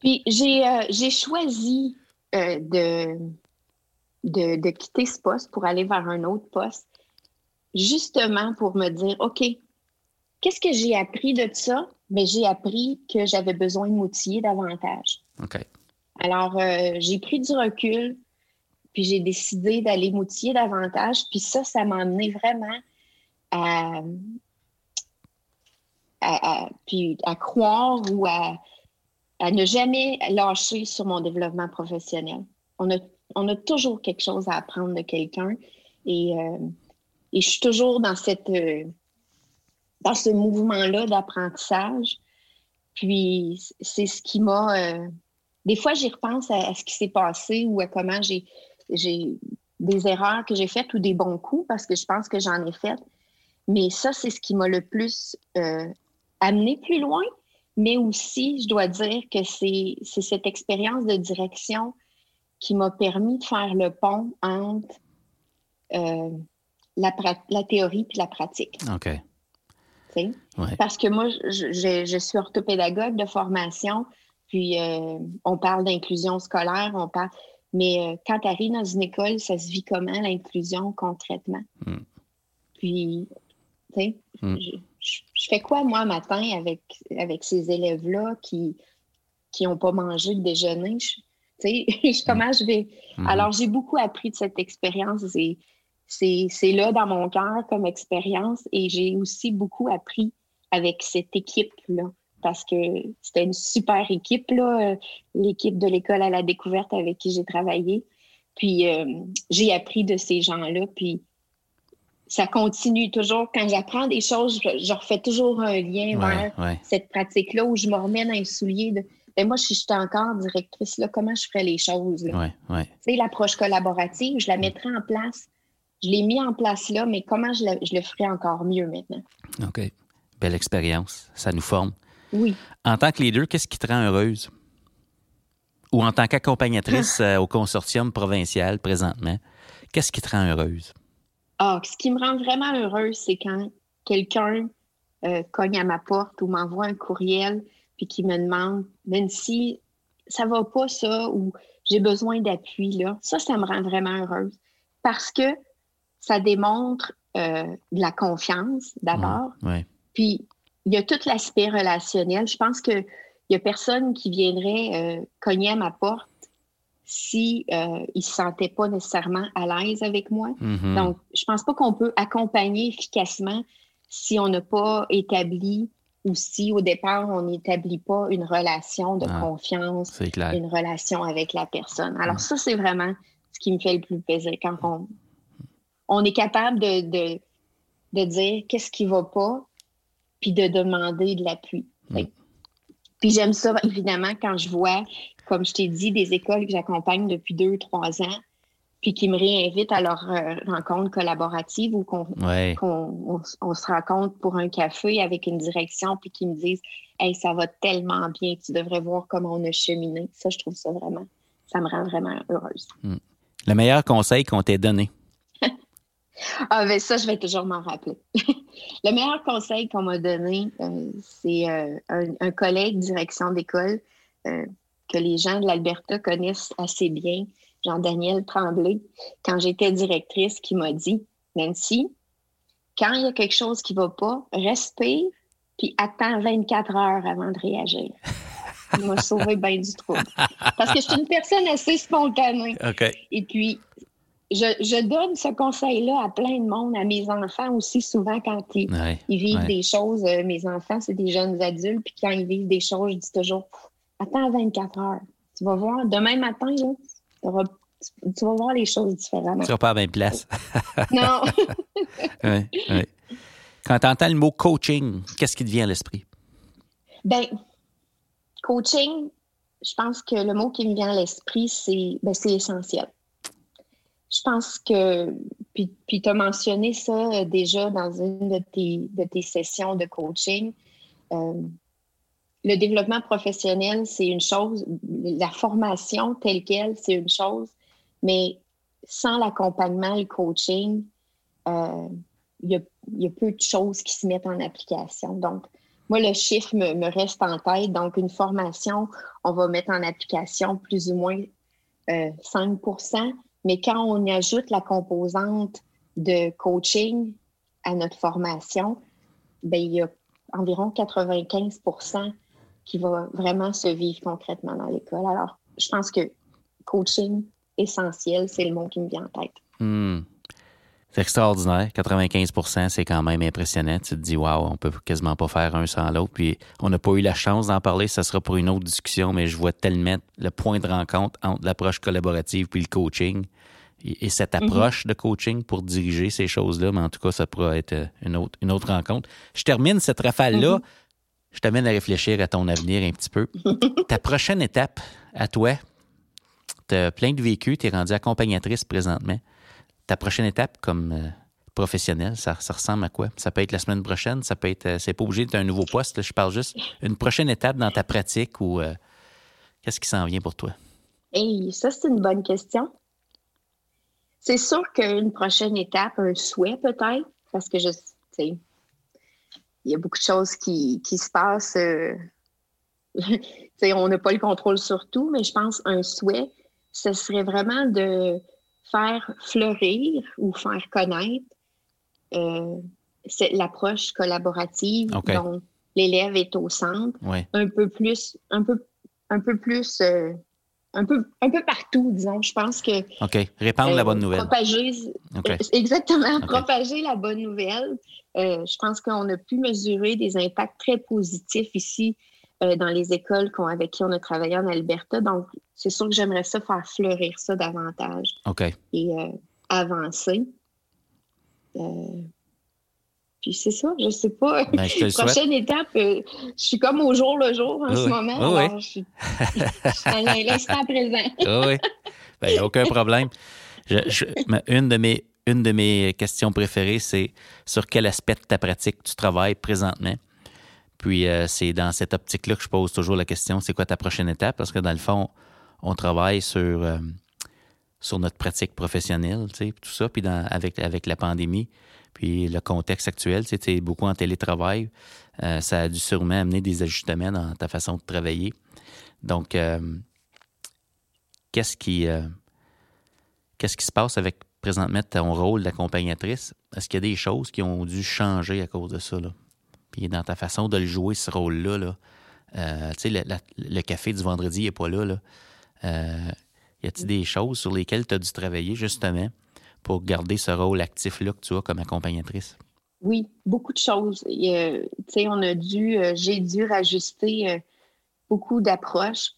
Puis j'ai, j'ai choisi de, de, de, quitter ce poste pour aller vers un autre poste, justement pour me dire, OK, qu'est-ce que j'ai appris de ça? Mais ben, j'ai appris que j'avais besoin de m'outiller davantage. OK. Alors, euh, j'ai pris du recul, puis j'ai décidé d'aller m'outiller davantage. Puis ça, ça m'a amené vraiment à, puis à croire ou à, ne jamais lâcher sur mon développement professionnel. On a, on a toujours quelque chose à apprendre de quelqu'un et, euh, et, je suis toujours dans, cette, euh, dans ce mouvement-là d'apprentissage. Puis c'est ce qui m'a des fois, j'y repense à, ce qui s'est passé ou à comment j'ai, des erreurs que j'ai faites ou des bons coups parce que je pense que j'en ai fait. Mais ça, c'est ce qui m'a le plus euh, amené plus loin. Mais aussi, je dois dire que c'est, cette expérience de direction qui m'a permis de faire le pont entre euh, la, la, théorie et la pratique. OK. Parce que moi, je, je, suis orthopédagogue de formation. Puis, euh, on parle d'inclusion scolaire, on parle. Mais euh, quand tu arrives dans une école, ça se vit comment l'inclusion concrètement? Hmm. Puis, tu sais, hmm. Je, fais quoi moi matin avec, avec ces élèves-là qui qui n'ont pas mangé le déjeuner? Tu sais, comment je vais? Hmm. Alors, j'ai beaucoup appris de cette expérience. C'est là dans mon cœur comme expérience et j'ai aussi beaucoup appris avec cette équipe-là parce que c'était une super équipe, là, euh, l'équipe de l'école à la découverte avec qui j'ai travaillé. Puis euh, j'ai appris de ces gens-là, puis ça continue toujours. Quand j'apprends des choses, je, refais toujours un lien vers cette pratique-là où je me remets dans les souliers de ben moi, si j'étais encore directrice, là, comment je ferais les choses? Là? Tu sais, l'approche collaborative, je la mettrais en place. Je l'ai mis en place là, mais comment je, je le ferais encore mieux maintenant? OK. Belle expérience. Ça nous forme. Oui. En tant que leader, qu'est-ce qui te rend heureuse? Ou en tant qu'accompagnatrice euh, au consortium provincial présentement, qu'est-ce qui te rend heureuse? Ah, ce qui me rend vraiment heureuse, c'est quand quelqu'un euh, cogne à ma porte ou m'envoie un courriel puis qui me demande, même si ça va pas ça ou j'ai besoin d'appui là, ça, ça me rend vraiment heureuse parce que ça démontre euh, de la confiance d'abord. Puis il y a tout l'aspect relationnel. Je pense qu'il n'y a personne qui viendrait euh, cogner à ma porte si euh, ne se sentait pas nécessairement à l'aise avec moi. Mm-hmm. Donc, je pense pas qu'on peut accompagner efficacement si on n'a pas établi ou si au départ on n'établit pas une relation de ah, confiance, une relation avec la personne. Alors mm. ça, c'est vraiment ce qui me fait le plus plaisir quand on, on est capable de, de, de dire qu'est-ce qui va pas, puis de demander de l'appui. Mm. Puis j'aime ça, évidemment, quand je vois, comme je t'ai dit, des écoles que j'accompagne depuis deux, trois ans, puis qui me réinvitent à leur euh, rencontre collaborative ou qu'on on, se rencontre pour un café avec une direction, puis qui me disent Hey, ça va tellement bien, tu devrais voir comment on a cheminé. Ça, je trouve ça vraiment, ça me rend vraiment heureuse. Mm. Le meilleur conseil qu'on t'ait donné? Ah, ben ça, je vais toujours m'en rappeler. le meilleur conseil qu'on m'a donné, euh, c'est euh, un, collègue direction d'école euh, que les gens de l'Alberta connaissent assez bien, Jean-Daniel Tremblay, quand j'étais directrice, qui m'a dit Nancy, quand il y a quelque chose qui ne va pas, respire puis attends 24 heures avant de réagir. Il m'a sauvé bien du trouble. Parce que je suis une personne assez spontanée. Et puis, je, donne ce conseil-là à plein de monde, à mes enfants aussi, souvent quand ils, vivent des choses. Euh, mes enfants, c'est des jeunes adultes, puis quand ils vivent des choses, je dis toujours Attends 24 heures. Tu vas voir, demain matin, tu, vas voir les choses différemment. Tu seras pas à la même place. non. Quand tu entends le mot coaching, qu'est-ce qui te vient à l'esprit? Ben, coaching, je pense que le mot qui me vient à l'esprit, c'est ben, essentiel. Je pense que, puis, tu as mentionné ça euh, déjà dans une de tes, de tes sessions de coaching. Euh, le développement professionnel, c'est une chose, la formation telle qu'elle, c'est une chose, mais sans l'accompagnement, le coaching, euh, il y, a, peu de choses qui se mettent en application. Donc, moi, le chiffre me, reste en tête. Donc, une formation, on va mettre en application plus ou moins 5% euh, mais quand on ajoute la composante de coaching à notre formation, bien, il y a environ 95 qui va vraiment se vivre concrètement dans l'école. Alors, je pense que coaching essentiel, c'est le mot qui me vient en tête. Hmm. C'est extraordinaire. 95% c'est quand même impressionnant. Tu te dis, waouh, on peut quasiment pas faire un sans l'autre. Puis on n'a pas eu la chance d'en parler. Ça sera pour une autre discussion, mais je vois tellement le point de rencontre entre l'approche collaborative puis le coaching et, cette mhm. approche de coaching pour diriger ces choses-là. Mais en tout cas, ça pourra être une autre, une autre rencontre. Je termine cette rafale-là. Mhm. Je t'amène à réfléchir à ton avenir un petit peu. Ta prochaine étape à toi, tu as plein de vécu, tu es rendue accompagnatrice présentement ta prochaine étape comme euh, professionnel, ça, ressemble à quoi? Ça peut être la semaine prochaine, ça peut être. Euh, c'est pas obligé d'être un nouveau poste. je parle juste une prochaine étape dans ta pratique ou euh, qu'est-ce qui s'en vient pour toi? Hey, ça, c'est une bonne question. C'est sûr qu'une prochaine étape, un souhait peut-être, parce que je sais, il y a beaucoup de choses qui, se passent. on n'a pas le contrôle sur tout, mais je pense un souhait, ce serait vraiment de faire fleurir ou faire connaître euh, l'approche collaborative dont l'élève est au centre, un peu plus, un peu, un peu plus, euh, un peu, un peu partout, disons. Je pense que. OK. Répandre la bonne euh, nouvelle. Propager, exactement. Propager la bonne nouvelle. je pense qu'on a pu mesurer des impacts très positifs ici euh, dans les écoles avec qui on a travaillé en Alberta. Donc, c'est sûr que j'aimerais ça faire fleurir ça davantage OK. et euh, avancer. Euh, puis c'est ça, je sais pas. Ben, Prochaine étape, je suis comme au jour le jour en ce moment. Oui. je suis, à l'instant présent. oui, ben, aucun problème. une, de mes, une de mes questions préférées, c'est sur quel aspect de ta pratique tu travailles présentement? Puis euh, c'est dans cette optique-là que je pose toujours la question, c'est quoi ta prochaine étape? Parce que dans le fond, on travaille sur, euh, sur notre pratique professionnelle, tu sais, tout ça, puis avec, avec la pandémie, puis le contexte actuel, tu sais, beaucoup en télétravail, euh, ça a dû sûrement amener des ajustements dans ta façon de travailler. Donc, qu'est-ce qui, qu'est-ce qui se passe avec présentement ton rôle d'accompagnatrice? Est-ce qu'il y a des choses qui ont dû changer à cause de ça? Puis dans ta façon de le jouer, ce rôle-là, là, euh, tu sais, le, café du vendredi n'est pas là. Euh, y a-t-il des choses sur lesquelles tu as dû travailler justement pour garder ce rôle actif-là que tu as comme accompagnatrice? Oui, beaucoup de choses. sais, on a dû, euh, j'ai dû rajuster beaucoup d'approches.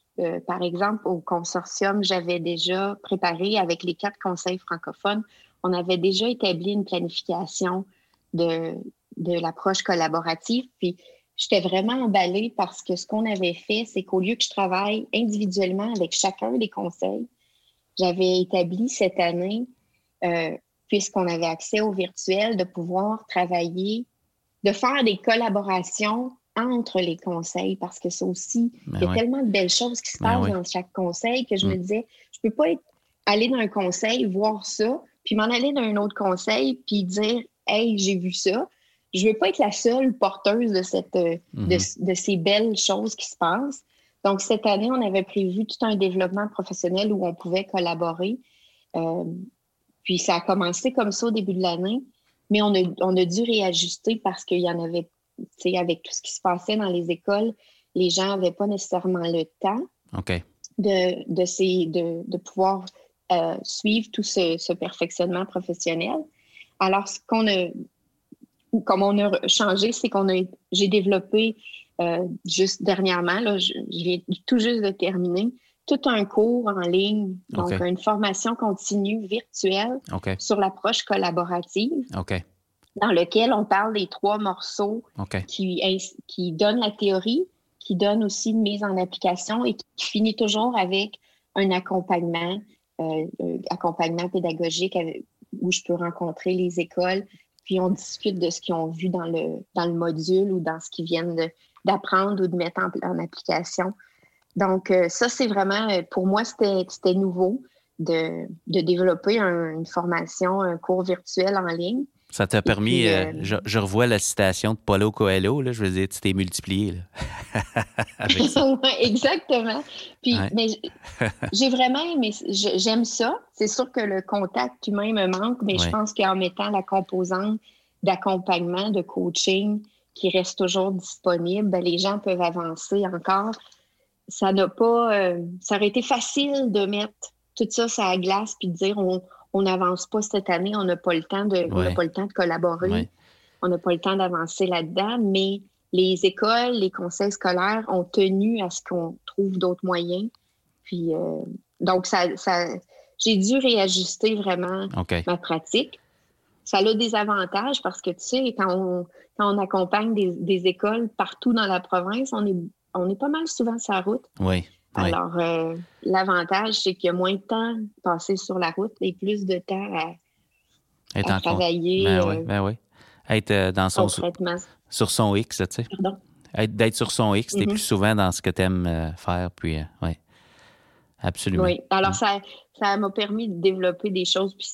par exemple, au consortium, j'avais déjà préparé avec les quatre conseils francophones, on avait déjà établi une planification de l'approche collaborative. Puis j'étais vraiment emballée parce que ce qu'on avait fait, c'est qu'au lieu que je travaille individuellement avec chacun des conseils, j'avais établi cette année, euh, puisqu'on avait accès au virtuel, de pouvoir travailler, de faire des collaborations entre les conseils, parce que ça aussi, ben il y a tellement de belles choses qui se ben passent dans chaque conseil que je me mm. disais, je peux pas aller dans un conseil, voir ça, puis m'en aller dans un autre conseil, puis dire, hey, j'ai vu ça je ne veux pas être la seule porteuse de, cette, euh, mhm. de, ces belles choses qui se passent. Donc, cette année, on avait prévu tout un développement professionnel où on pouvait collaborer. Euh, puis, ça a commencé comme ça au début de l'année, mais on a, on a dû réajuster parce qu'il y en avait, tu sais, avec tout ce qui se passait dans les écoles, les gens n'avaient pas nécessairement le temps de, de, ces, de, de pouvoir euh, suivre tout ce, ce perfectionnement professionnel. Alors, ce qu'on a comme on a changé, c'est qu'on a, j'ai développé euh, juste dernièrement, là, je, viens tout juste de terminer, tout un cours en ligne, donc une formation continue virtuelle sur l'approche collaborative, dans lequel on parle des trois morceaux qui, qui donnent la théorie, qui donnent aussi une mise en application et qui finit toujours avec un accompagnement, euh, accompagnement pédagogique où je peux rencontrer les écoles, puis on discute de ce qu'ils ont vu dans le, dans le module ou dans ce qu'ils viennent d'apprendre ou de mettre en, application. Donc, euh, ça, c'est vraiment, euh, pour moi, c'était nouveau. de, développer une formation, un cours virtuel en ligne. Ça t'a permis, euh, euh, je, revois la citation de Paulo Coelho, là, je veux dire, tu t'es multiplié. exactement. Puis, mais j'ai vraiment aimé, j'aime ça. C'est sûr que le contact humain me manque, mais je pense qu'en mettant la composante d'accompagnement, de coaching qui reste toujours disponible, ben, les gens peuvent avancer encore. Ça n'a pas, euh, ça aurait été facile de mettre tout ça sur la glace puis de dire on n'avance pas cette année, on n'a pas le temps de, pas le temps de collaborer, on n'a pas le temps d'avancer là-dedans, mais les écoles, les conseils scolaires ont tenu à ce qu'on trouve d'autres moyens. Puis euh, donc ça, j'ai dû réajuster vraiment ma pratique. Ça a des avantages parce que tu sais, quand on, quand on accompagne des, des, écoles partout dans la province, on est, on est pas mal souvent sur la route. Oui. Alors, euh, l'avantage, c'est qu'il y a moins de temps passé sur la route et plus de temps à, travailler. Ben oui, euh, ben oui. Être euh, dans son, sur son X, tu sais. Pardon? D'être sur son X, t'es mm-hmm. plus souvent dans ce que tu aimes faire, puis oui. Absolument. Oui. Alors, mm. ça ça m'a permis de développer des choses. Puis,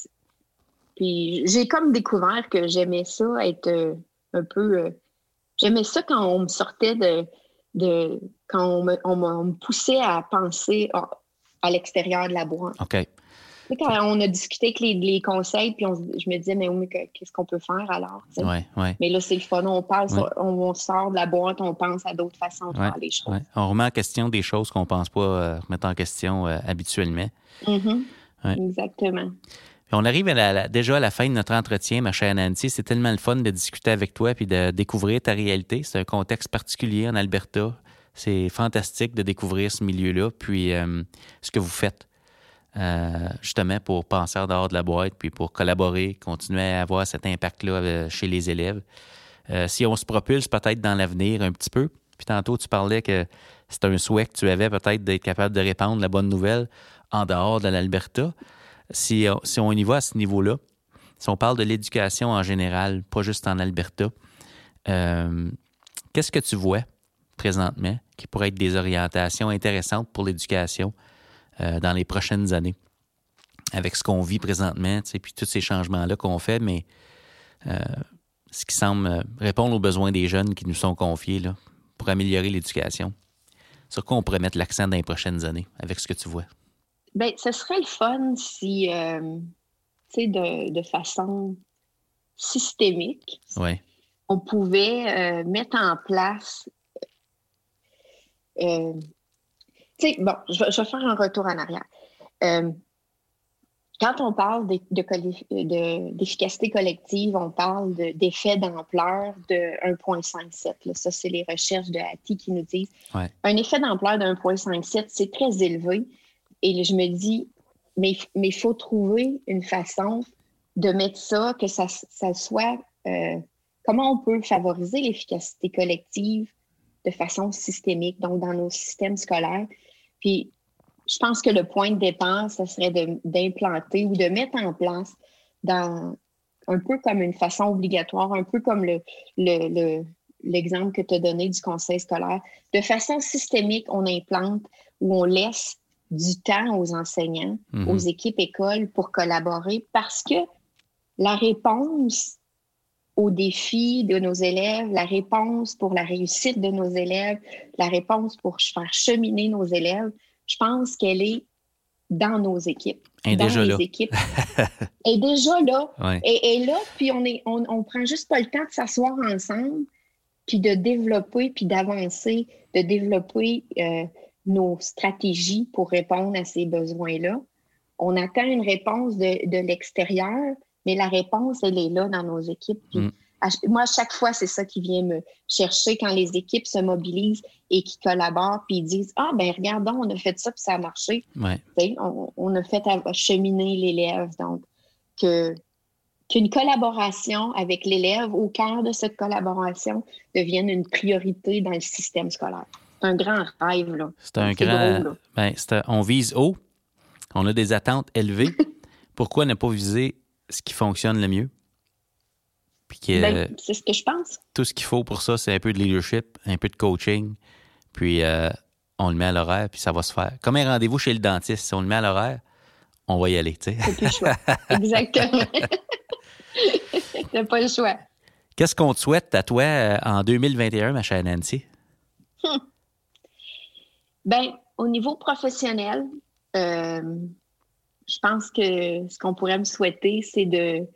puis j'ai comme découvert que j'aimais ça, être un peu. j'aimais ça quand on me sortait de de quand on me, on, poussait à penser à, l'extérieur de la boîte. OK. Quand on a discuté avec les, conseils, puis je me disais, mais, qu'est-ce qu'on peut faire alors? Ouais, ouais. Mais là, c'est le fun. On, passe, on, sort de la boîte, on pense à d'autres façons de faire les choses. On remet en question des choses qu'on ne pense pas euh, remettre en question euh, habituellement. Mm-hmm. Exactement. On arrive déjà à la fin de notre entretien, ma chère Nancy. C'est tellement le fun de discuter avec toi et de découvrir ta réalité. C'est un contexte particulier en Alberta. C'est fantastique de découvrir ce milieu-là, puis euh, ce que vous faites. Euh, justement pour penser en dehors de la boîte, puis pour collaborer, continuer à avoir cet impact-là euh, chez les élèves. si on se propulse peut-être dans l'avenir un petit peu, puis tantôt tu parlais que c'est un souhait que tu avais peut-être d'être capable de répandre la bonne nouvelle en dehors de l'Alberta si, euh, on y va à ce niveau-là, si on parle de l'éducation en général, pas juste en Alberta, euh, qu'est-ce que tu vois présentement qui pourrait être des orientations intéressantes pour l'éducation euh, dans les prochaines années? Avec ce qu'on vit présentement, puis tous ces changements-là qu'on fait, mais ce qui semble répondre aux besoins des jeunes qui nous sont confiés pour améliorer l'éducation. Sur quoi on pourrait mettre l'accent dans les prochaines années avec ce que tu vois? Ben, ce serait le fun si, euh, tu sais, de, façon systémique, on pouvait euh, mettre en place. Euh, tu sais, bon, je vais, faire un retour en arrière. quand on parle d'efficacité de, collective, on parle d'effet d'ampleur de 1,57. Ça, c'est les recherches de Hattie qui nous disent. Un effet d'ampleur de 1,57, c'est très élevé et je me dis, mais il faut trouver une façon de mettre ça, que ça, soit. Euh, comment on peut favoriser l'efficacité collective de façon systémique, donc dans nos systèmes scolaires. Puis, je pense que le point de départ, ce serait d'implanter ou de mettre en place dans un peu comme une façon obligatoire, un peu comme le, le, l'exemple que tu as donné du conseil scolaire. De façon systémique, on implante ou on laisse du temps aux enseignants, mhm. aux équipes écoles pour collaborer parce que la réponse aux défis de nos élèves, la réponse pour la réussite de nos élèves, la réponse pour faire cheminer nos élèves, je pense qu'elle est dans nos équipes. Et dans déjà les équipes. est déjà là. Et, là, puis on est, on, on, prend juste pas le temps de s'asseoir ensemble, puis de développer, puis d'avancer, de développer euh, nos stratégies pour répondre à ces besoins-là. On attend une réponse de, l'extérieur, mais la réponse, elle est là dans nos équipes. Mm. moi, à chaque fois, c'est ça qui vient me chercher quand les équipes se mobilisent et qui collaborent, puis ils disent Ah, ben regardons, on a fait ça, puis ça a marché. On, a fait cheminer l'élève. Donc, que, qu'une collaboration avec l'élève, au cœur de cette collaboration, devienne une priorité dans le système scolaire un grand rêve. Là. C'est un grand. Ben, on vise haut, on a des attentes élevées. Pourquoi ne pas viser ce qui fonctionne le mieux? Ben, c'est ce que je pense. Tout ce qu'il faut pour ça, c'est un peu de leadership, un peu de coaching. Puis euh, on le met à l'horaire, puis ça va se faire. Comme un rendez-vous chez le dentiste, si on le met à l'horaire, on va y aller. Tu sais. plus le choix. Exactement. T'as pas le choix. Qu'est-ce qu'on te souhaite à toi euh, en 2021, ma chère Nancy? Hum. Ben, au niveau professionnel, euh, je pense que ce qu'on pourrait me souhaiter, c'est de,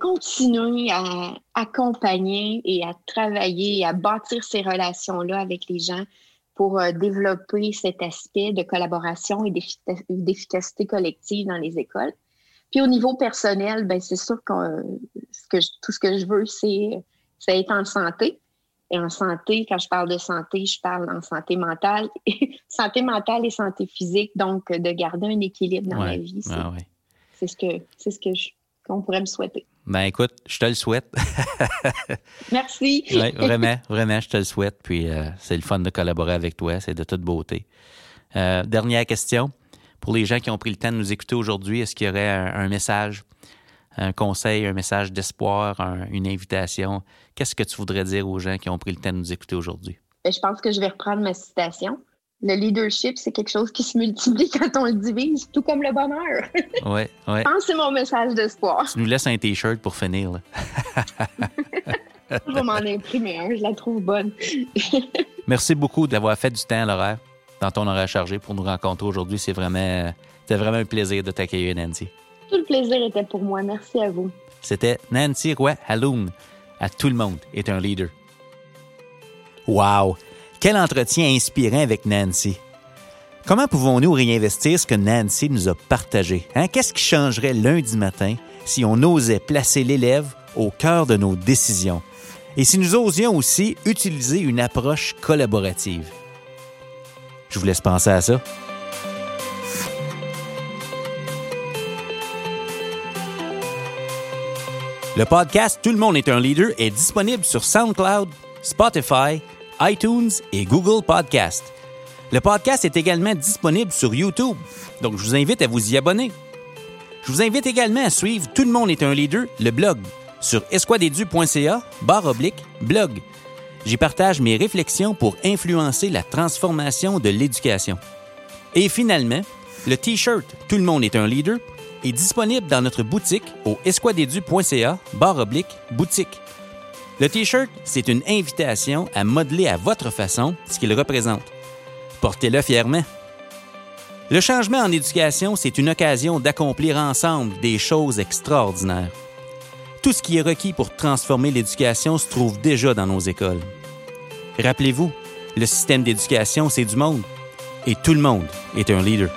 continuer à accompagner et à travailler à bâtir ces relations-là avec les gens pour euh, développer cet aspect de collaboration et d'efficacité collective dans les écoles. Puis au niveau personnel, ben c'est sûr que tout ce que je veux, c'est être en santé. Et en santé, quand je parle de santé, je parle en santé mentale, santé mentale et santé physique, donc de garder un équilibre dans la vie. C'est ce que c'est ce que qu'on pourrait me souhaiter. Ben écoute, je te le souhaite. Merci. vraiment, vraiment, je te le souhaite. Puis euh, c'est le fun de collaborer avec toi, c'est de toute beauté. Euh, dernière question. Pour les gens qui ont pris le temps de nous écouter aujourd'hui, est-ce qu'il y aurait un message un conseil, un message d'espoir, une invitation, qu'est-ce que tu voudrais dire aux gens qui ont pris le temps de nous écouter aujourd'hui? Ben, je pense que je vais reprendre ma citation. Le leadership, c'est quelque chose qui se multiplie quand on le divise, tout comme le bonheur. Oui, oui. Je pense que c'est mon message d'espoir. Tu nous laisses un T-shirt pour finir. je vais m'en imprimer un, je la trouve bonne. Merci beaucoup d'avoir fait du temps à l'horaire, dans ton horaire chargé pour nous rencontrer aujourd'hui. C'est vraiment, vraiment un plaisir de t'accueillir, Nancy. Tout le plaisir était pour moi. Merci à vous. C'était Nancy Roy Haloum. À tout le monde est un leader. Wow! Quel entretien inspirant avec Nancy. Comment pouvons-nous réinvestir ce que Nancy nous a partagé? Hein? Qu'est-ce qui changerait lundi matin si on osait placer l'élève au cœur de nos décisions? Et si nous osions aussi utiliser une approche collaborative? Je vous laisse penser à ça. Le podcast Tout le monde est un leader est disponible sur SoundCloud, Spotify, iTunes et Google Podcast. Le podcast est également disponible sur YouTube, donc je vous invite à vous y abonner. Je vous invite également à suivre Tout le monde est un leader, le blog, sur esquadedu.ca, barre oblique, blog. J'y partage mes réflexions pour influencer la transformation de l'éducation. Et finalement, le T-shirt Tout le monde est un leader est disponible dans notre boutique au esquadedu.ca barre oblique boutique. Le T-shirt, c'est une invitation à modeler à votre façon ce qu'il représente. Portez-le fièrement. Le changement en éducation, c'est une occasion d'accomplir ensemble des choses extraordinaires. Tout ce qui est requis pour transformer l'éducation se trouve déjà dans nos écoles. Rappelez-vous, le système d'éducation, c'est du monde. Et tout le monde est un leader.